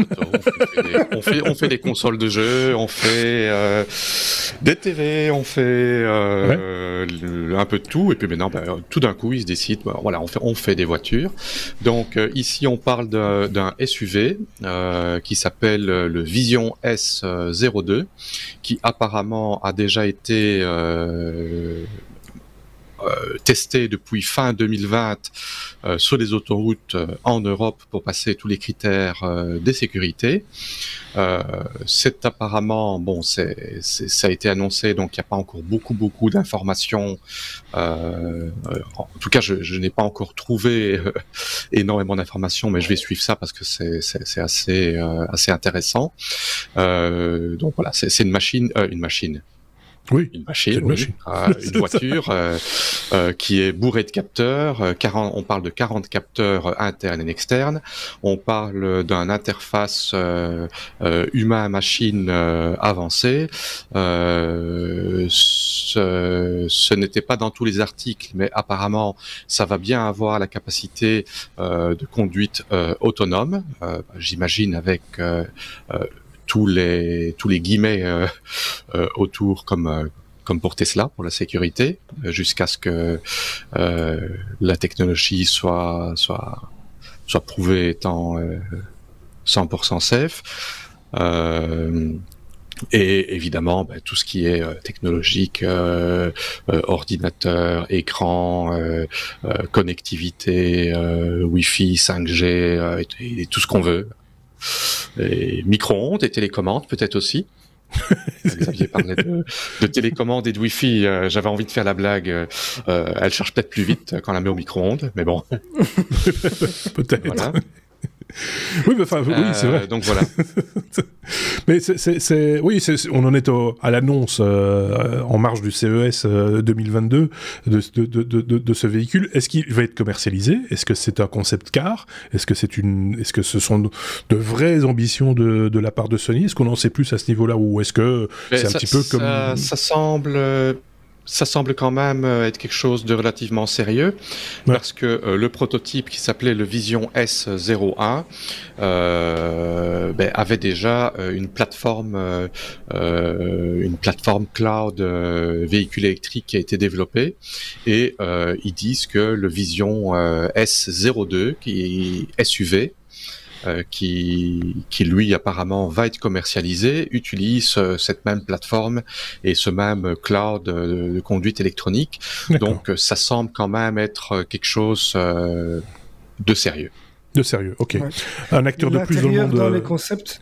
on, fait, on, fait, des consoles de jeux, on fait euh, des TV, on fait un peu de tout, et puis maintenant, ben, tout d'un coup, ils se décident, ben, voilà, on fait, on fait des voitures. Donc ici, on parle d'un SUV qui s'appelle le Vision S02, qui apparemment a déjà été testé depuis fin 2020 euh, sur les autoroutes euh, en Europe pour passer tous les critères de sécurité. c'est apparemment bon, c'est, ça a été annoncé, donc il n'y a pas encore beaucoup beaucoup d'informations. en tout cas, je, je n'ai pas encore trouvé énormément d'informations, mais je vais suivre ça parce que c'est, c'est, assez assez intéressant. donc voilà, c'est, une machine, une machine, oui, une machine, une, machine. Euh, une voiture euh, euh, qui est bourrée de capteurs. 40, on parle de 40 capteurs internes et externes. On parle d'un interface humain-machine avancée. ce, ce n'était pas dans tous les articles, mais apparemment, ça va bien avoir la capacité de conduite autonome. J'imagine avec tous les tous les guillemets euh, euh, autour comme euh, comme pour Tesla pour la sécurité jusqu'à ce que la technologie soit soit soit prouvée étant 100% safe. Et évidemment, bah, tout ce qui est technologique, ordinateur, écran, connectivité, Wi-Fi, 5G, et, tout ce qu'on veut micro-ondes et télécommandes peut-être aussi. Xavier parlait de, de télécommande et de Wi-Fi. Euh, j'avais envie de faire la blague. Euh, elle charge peut-être plus vite quand on la met au micro-ondes, mais bon. peut-être. oui, enfin, oui, c'est vrai. Euh, donc voilà. mais c'est, oui, on en est à l'annonce euh, en marge du CES 2022 euh, de, de, de, de, ce véhicule. Est-ce qu'il va être commercialisé? Est-ce que c'est un concept car? Est-ce que c'est une, est-ce que ce sont de vraies ambitions de, de la part de Sony? Est-ce qu'on en sait plus à ce niveau-là ou est-ce que c'est un petit peu comme ça semble ça semble quand même euh, être quelque chose de relativement sérieux parce que euh, le prototype qui s'appelait le Vision S01 euh, ben, avait déjà euh, une plateforme une plateforme cloud véhicule électrique qui a été développée. Et ils disent que le Vision S02 qui est SUV qui, qui lui apparemment va être commercialisé, utilise cette même plateforme et ce même cloud de, conduite électronique. Donc ça semble quand même être quelque chose de sérieux. De sérieux, ok. Un acteur de plus dans le monde. Dans les concepts,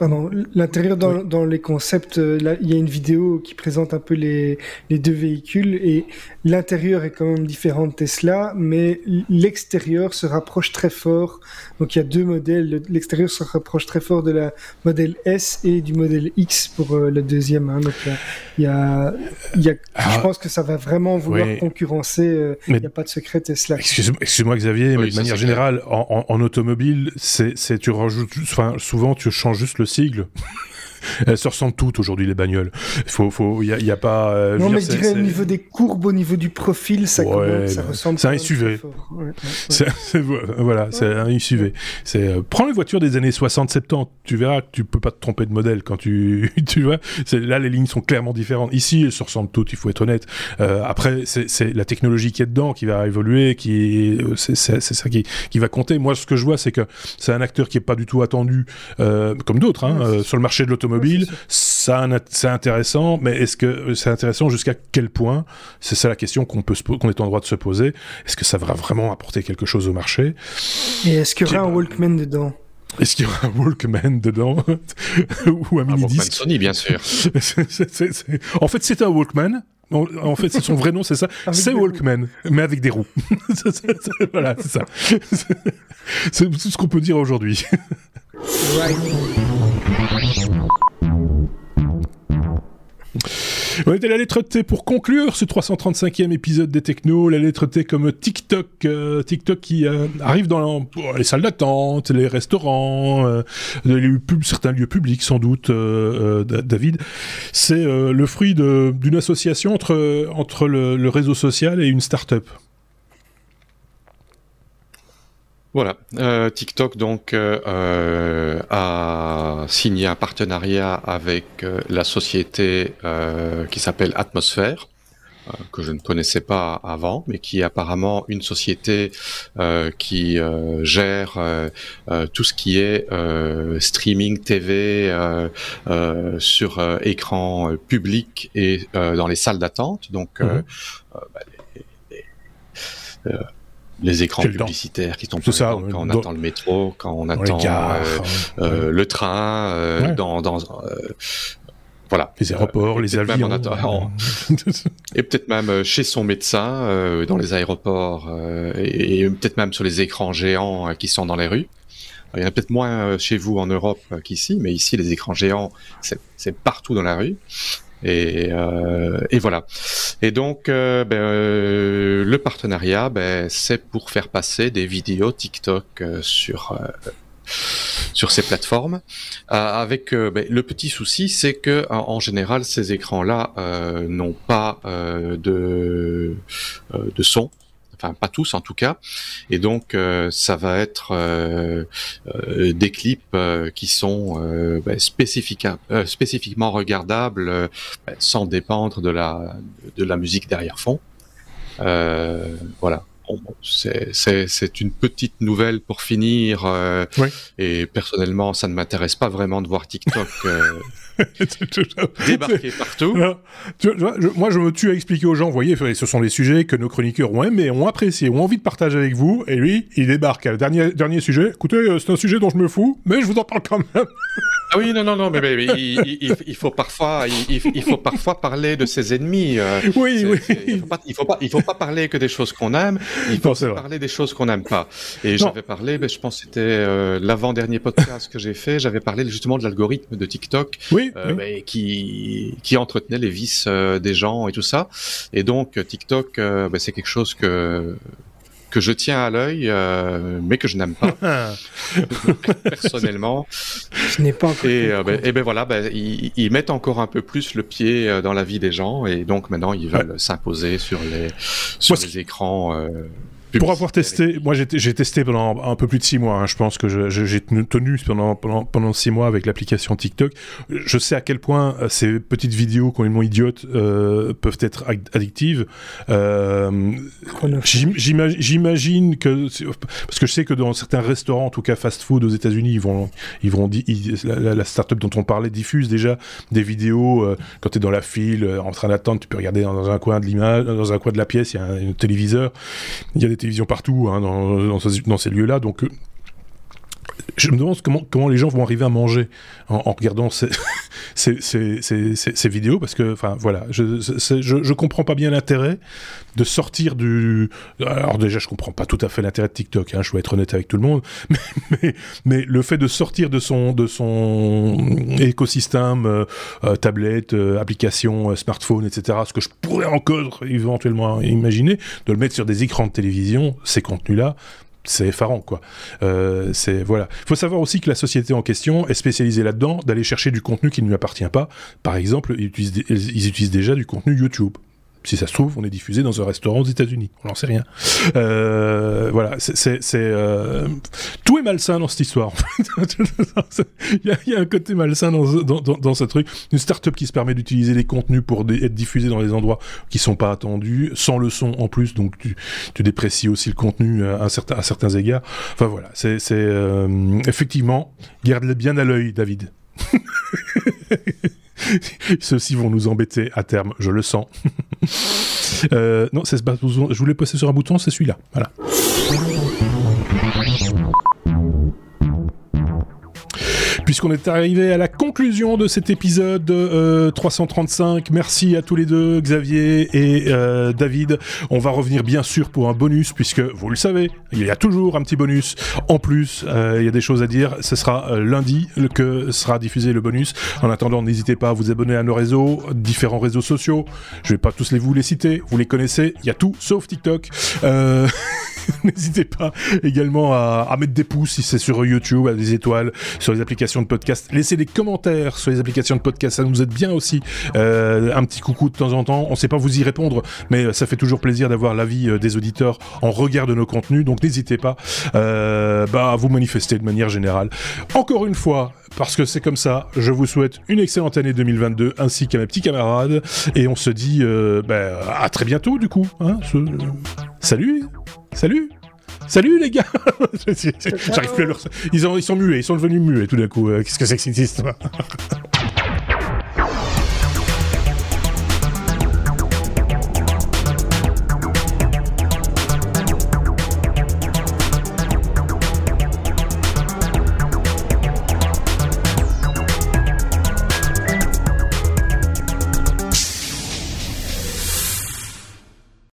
Pardon, l'intérieur dans, dans, les concepts, euh, là, il y a une vidéo qui présente un peu les, les deux véhicules et l'intérieur est quand même différent de Tesla, mais l'extérieur se rapproche très fort. Donc il y a deux modèles, l'extérieur se rapproche très fort de la modèle S et du modèle X pour euh, le deuxième. Hein. Donc il y a, il y a ah. je pense que ça va vraiment vouloir concurrencer. Euh, il n'y a pas de secret Tesla. Excuse-moi Xavier, mais de manière générale, en, en, en, automobile, c'est tu rajoutes, enfin souvent tu changes juste le sigle. Elles se ressemblent toutes aujourd'hui, les bagnoles. Il faut, faut, y a, y a pas. Euh, non, mais je dirais au niveau des courbes, au niveau du profil, ça, ça ressemble. C'est un SUV. voilà, c'est un SUV. C'est euh, prends les voitures des années 60-70, tu verras que tu peux pas te tromper de modèle quand tu, tu vois. Là, les lignes sont clairement différentes. Ici, elles se ressemblent toutes. Il faut être honnête. Euh, après, c'est la technologie qui est dedans qui va évoluer, qui c'est ça qui, qui va compter. Moi, ce que je vois, c'est que c'est un acteur qui est pas du tout attendu, comme d'autres, hein, sur le marché de l'automobile mobile, ça, c'est intéressant, mais est-ce que c'est intéressant jusqu'à quel point? C'est ça la question qu'on peut qu'on est en droit de se poser. Est-ce que ça va vraiment apporter quelque chose au marché? Et est-ce qu'il y aura un Walkman dedans? Est-ce qu'il y aura un Walkman dedans? Ou un mini disque Sony, bien sûr. En fait, c'est un Walkman. En fait, c'est son vrai nom, c'est ça. C'est Walkman, mais avec des roues. voilà, c'est ça. c'est tout ce qu'on peut dire aujourd'hui. On était la lettre T pour conclure ce 335e épisode des Technos. La lettre T comme TikTok. Euh, TikTok qui euh, arrive dans les salles d'attente, les restaurants, euh, certains lieux publics sans doute, David. C'est le fruit d'une association entre, entre le, le, réseau social et une start-up. Voilà, euh, TikTok donc euh, euh, a signé un partenariat avec la société qui s'appelle Atmosphère, que je ne connaissais pas avant, mais qui est apparemment une société qui gère tout ce qui est streaming TV sur écran public et dans les salles d'attente. Donc, mmh. bah, les écrans publicitaires qui sont ça, quand on attend le métro, quand on attend euh, euh, le train, euh, dans, dans voilà. Les aéroports, les avions. et peut-être même chez son médecin, dans les aéroports, et, peut-être même sur les écrans géants qui sont dans les rues. Il y en a peut-être moins chez vous en Europe qu'ici, mais ici, les écrans géants, c'est partout dans la rue. Et, euh, et, voilà. Et donc, euh, ben, euh, le partenariat, ben, c'est pour faire passer des vidéos TikTok euh, sur sur ces plateformes. avec ben, le petit souci, c'est que en, général, ces écrans-là n'ont pas de de son enfin pas tous en tout cas. Et donc euh, ça va être euh, euh, des clips qui sont ben, spécifiquement regardables ben, sans dépendre de la de la musique derrière fond. voilà c'est une petite nouvelle pour finir. Et personnellement, ça ne m'intéresse pas vraiment de voir TikTok débarquer partout. moi, je me tue à expliquer aux gens, vous voyez, ce sont les sujets que nos chroniqueurs ont aimés, ont apprécié, ont envie de partager avec vous, et lui, il débarque. Le dernier, dernier sujet, écoutez, euh, c'est un sujet dont je me fous, mais je vous en parle quand même. Ah oui, non, non, non, mais, il, faut parfois, il, faut parfois parler de ses ennemis. Euh, oui, oui. Il faut, pas, faut pas, il faut pas parler que des choses qu'on aime. Il faut parler des choses qu'on n'aime pas. Et j'avais parlé, mais je pense que c'était euh, l'avant-dernier podcast que j'ai fait. J'avais parlé justement de l'algorithme de TikTok, oui, euh, qui qui entretenait les vices des gens et tout ça. Et donc TikTok, ben, c'est quelque chose que que je tiens à l'œil, euh, mais que je n'aime pas personnellement. Ce n'est pas. Et, euh, ben, et ben voilà, ben, ils, mettent encore un peu plus le pied euh, dans la vie des gens, et donc maintenant ils veulent s'imposer sur les sur les écrans. Pour avoir testé, moi j'ai testé pendant un peu plus de six mois. Hein. Je pense que j'ai tenu pendant, pendant, pendant six mois avec l'application TikTok. Je sais à quel point euh, ces petites vidéos complètement idiotes euh, peuvent être addictives. Euh, J'imagine que parce que je sais que dans certains restaurants, en tout cas fast-food aux États-Unis, ils vont, ils vont, la, la start-up dont on parlait diffuse déjà des vidéos euh, quand tu es dans la file, en train d'attendre, tu peux regarder dans, un coin de l'image, dans un coin de la pièce, il y a un, un téléviseur, il y a des télévisions partout hein, dans, dans, ces lieux-là. Donc, euh, je me demande comment, les gens vont arriver à manger en, regardant ces, vidéos, parce que, enfin, voilà, je, je, comprends pas bien l'intérêt de sortir du... Alors déjà, je comprends pas tout à fait l'intérêt de TikTok, hein, je dois être honnête avec tout le monde, mais, mais, le fait de sortir de son, de son écosystème, euh, euh, tablette, application, smartphone, etc., ce que je pourrais encore éventuellement imaginer, de le mettre sur des écrans de télévision, ces contenus-là, c'est effarant quoi. Euh, c'est voilà. Il faut savoir aussi que la société en question est spécialisée là-dedans d'aller chercher du contenu qui ne lui appartient pas. Par exemple, ils utilisent déjà du contenu YouTube. Si ça se trouve, on est diffusé dans un restaurant aux États-Unis. On n'en sait rien. Euh, voilà, c'est euh... tout est malsain dans cette histoire. il, y a, un côté malsain dans, dans, ce truc. Une start-up qui se permet d'utiliser les contenus pour être diffusés dans les endroits qui sont pas attendus, sans le son en plus, donc tu, tu déprécies aussi le contenu à, certain, à certains égards. Enfin voilà, c'est euh, effectivement, garde-le bien à l'œil, David. Ceux-ci vont nous embêter à terme, je le sens. euh, non, c'est ce bouton. Je voulais passer sur un bouton, c'est celui-là. Voilà. Puisqu'on est arrivé à la conclusion de cet épisode 335. Euh, Merci à tous les deux, Xavier et euh, David. On va revenir bien sûr pour un bonus, puisque vous le savez, il y a toujours un petit bonus. En plus, euh, il y a des choses à dire. Ce sera lundi que sera diffusé le bonus. En attendant, n'hésitez pas à vous abonner à nos réseaux, différents réseaux sociaux. Je vais pas tous les vous les citer, vous les connaissez. Il y a tout sauf TikTok. N'hésitez pas également à, mettre des pouces si c'est sur YouTube, à des étoiles, sur les applications de podcast. Laissez des commentaires sur les applications de podcast, ça nous aide bien aussi. Euh, un petit coucou de temps en temps. On sait pas vous y répondre, mais ça fait toujours plaisir d'avoir l'avis euh, des auditeurs en regard de nos contenus. Donc n'hésitez pas euh, bah, à vous manifester de manière générale. Encore une fois, parce que c'est comme ça, je vous souhaite une excellente année 2022 ainsi qu'à mes petits camarades. Et on se dit bah, à très bientôt du coup. Hein, Salut Salut. Salut les gars. J'arrive plus à leur... Ils, ils sont muets, ils sont devenus muets tout d'un coup. Euh, qu'est-ce que c'est que cette histoire?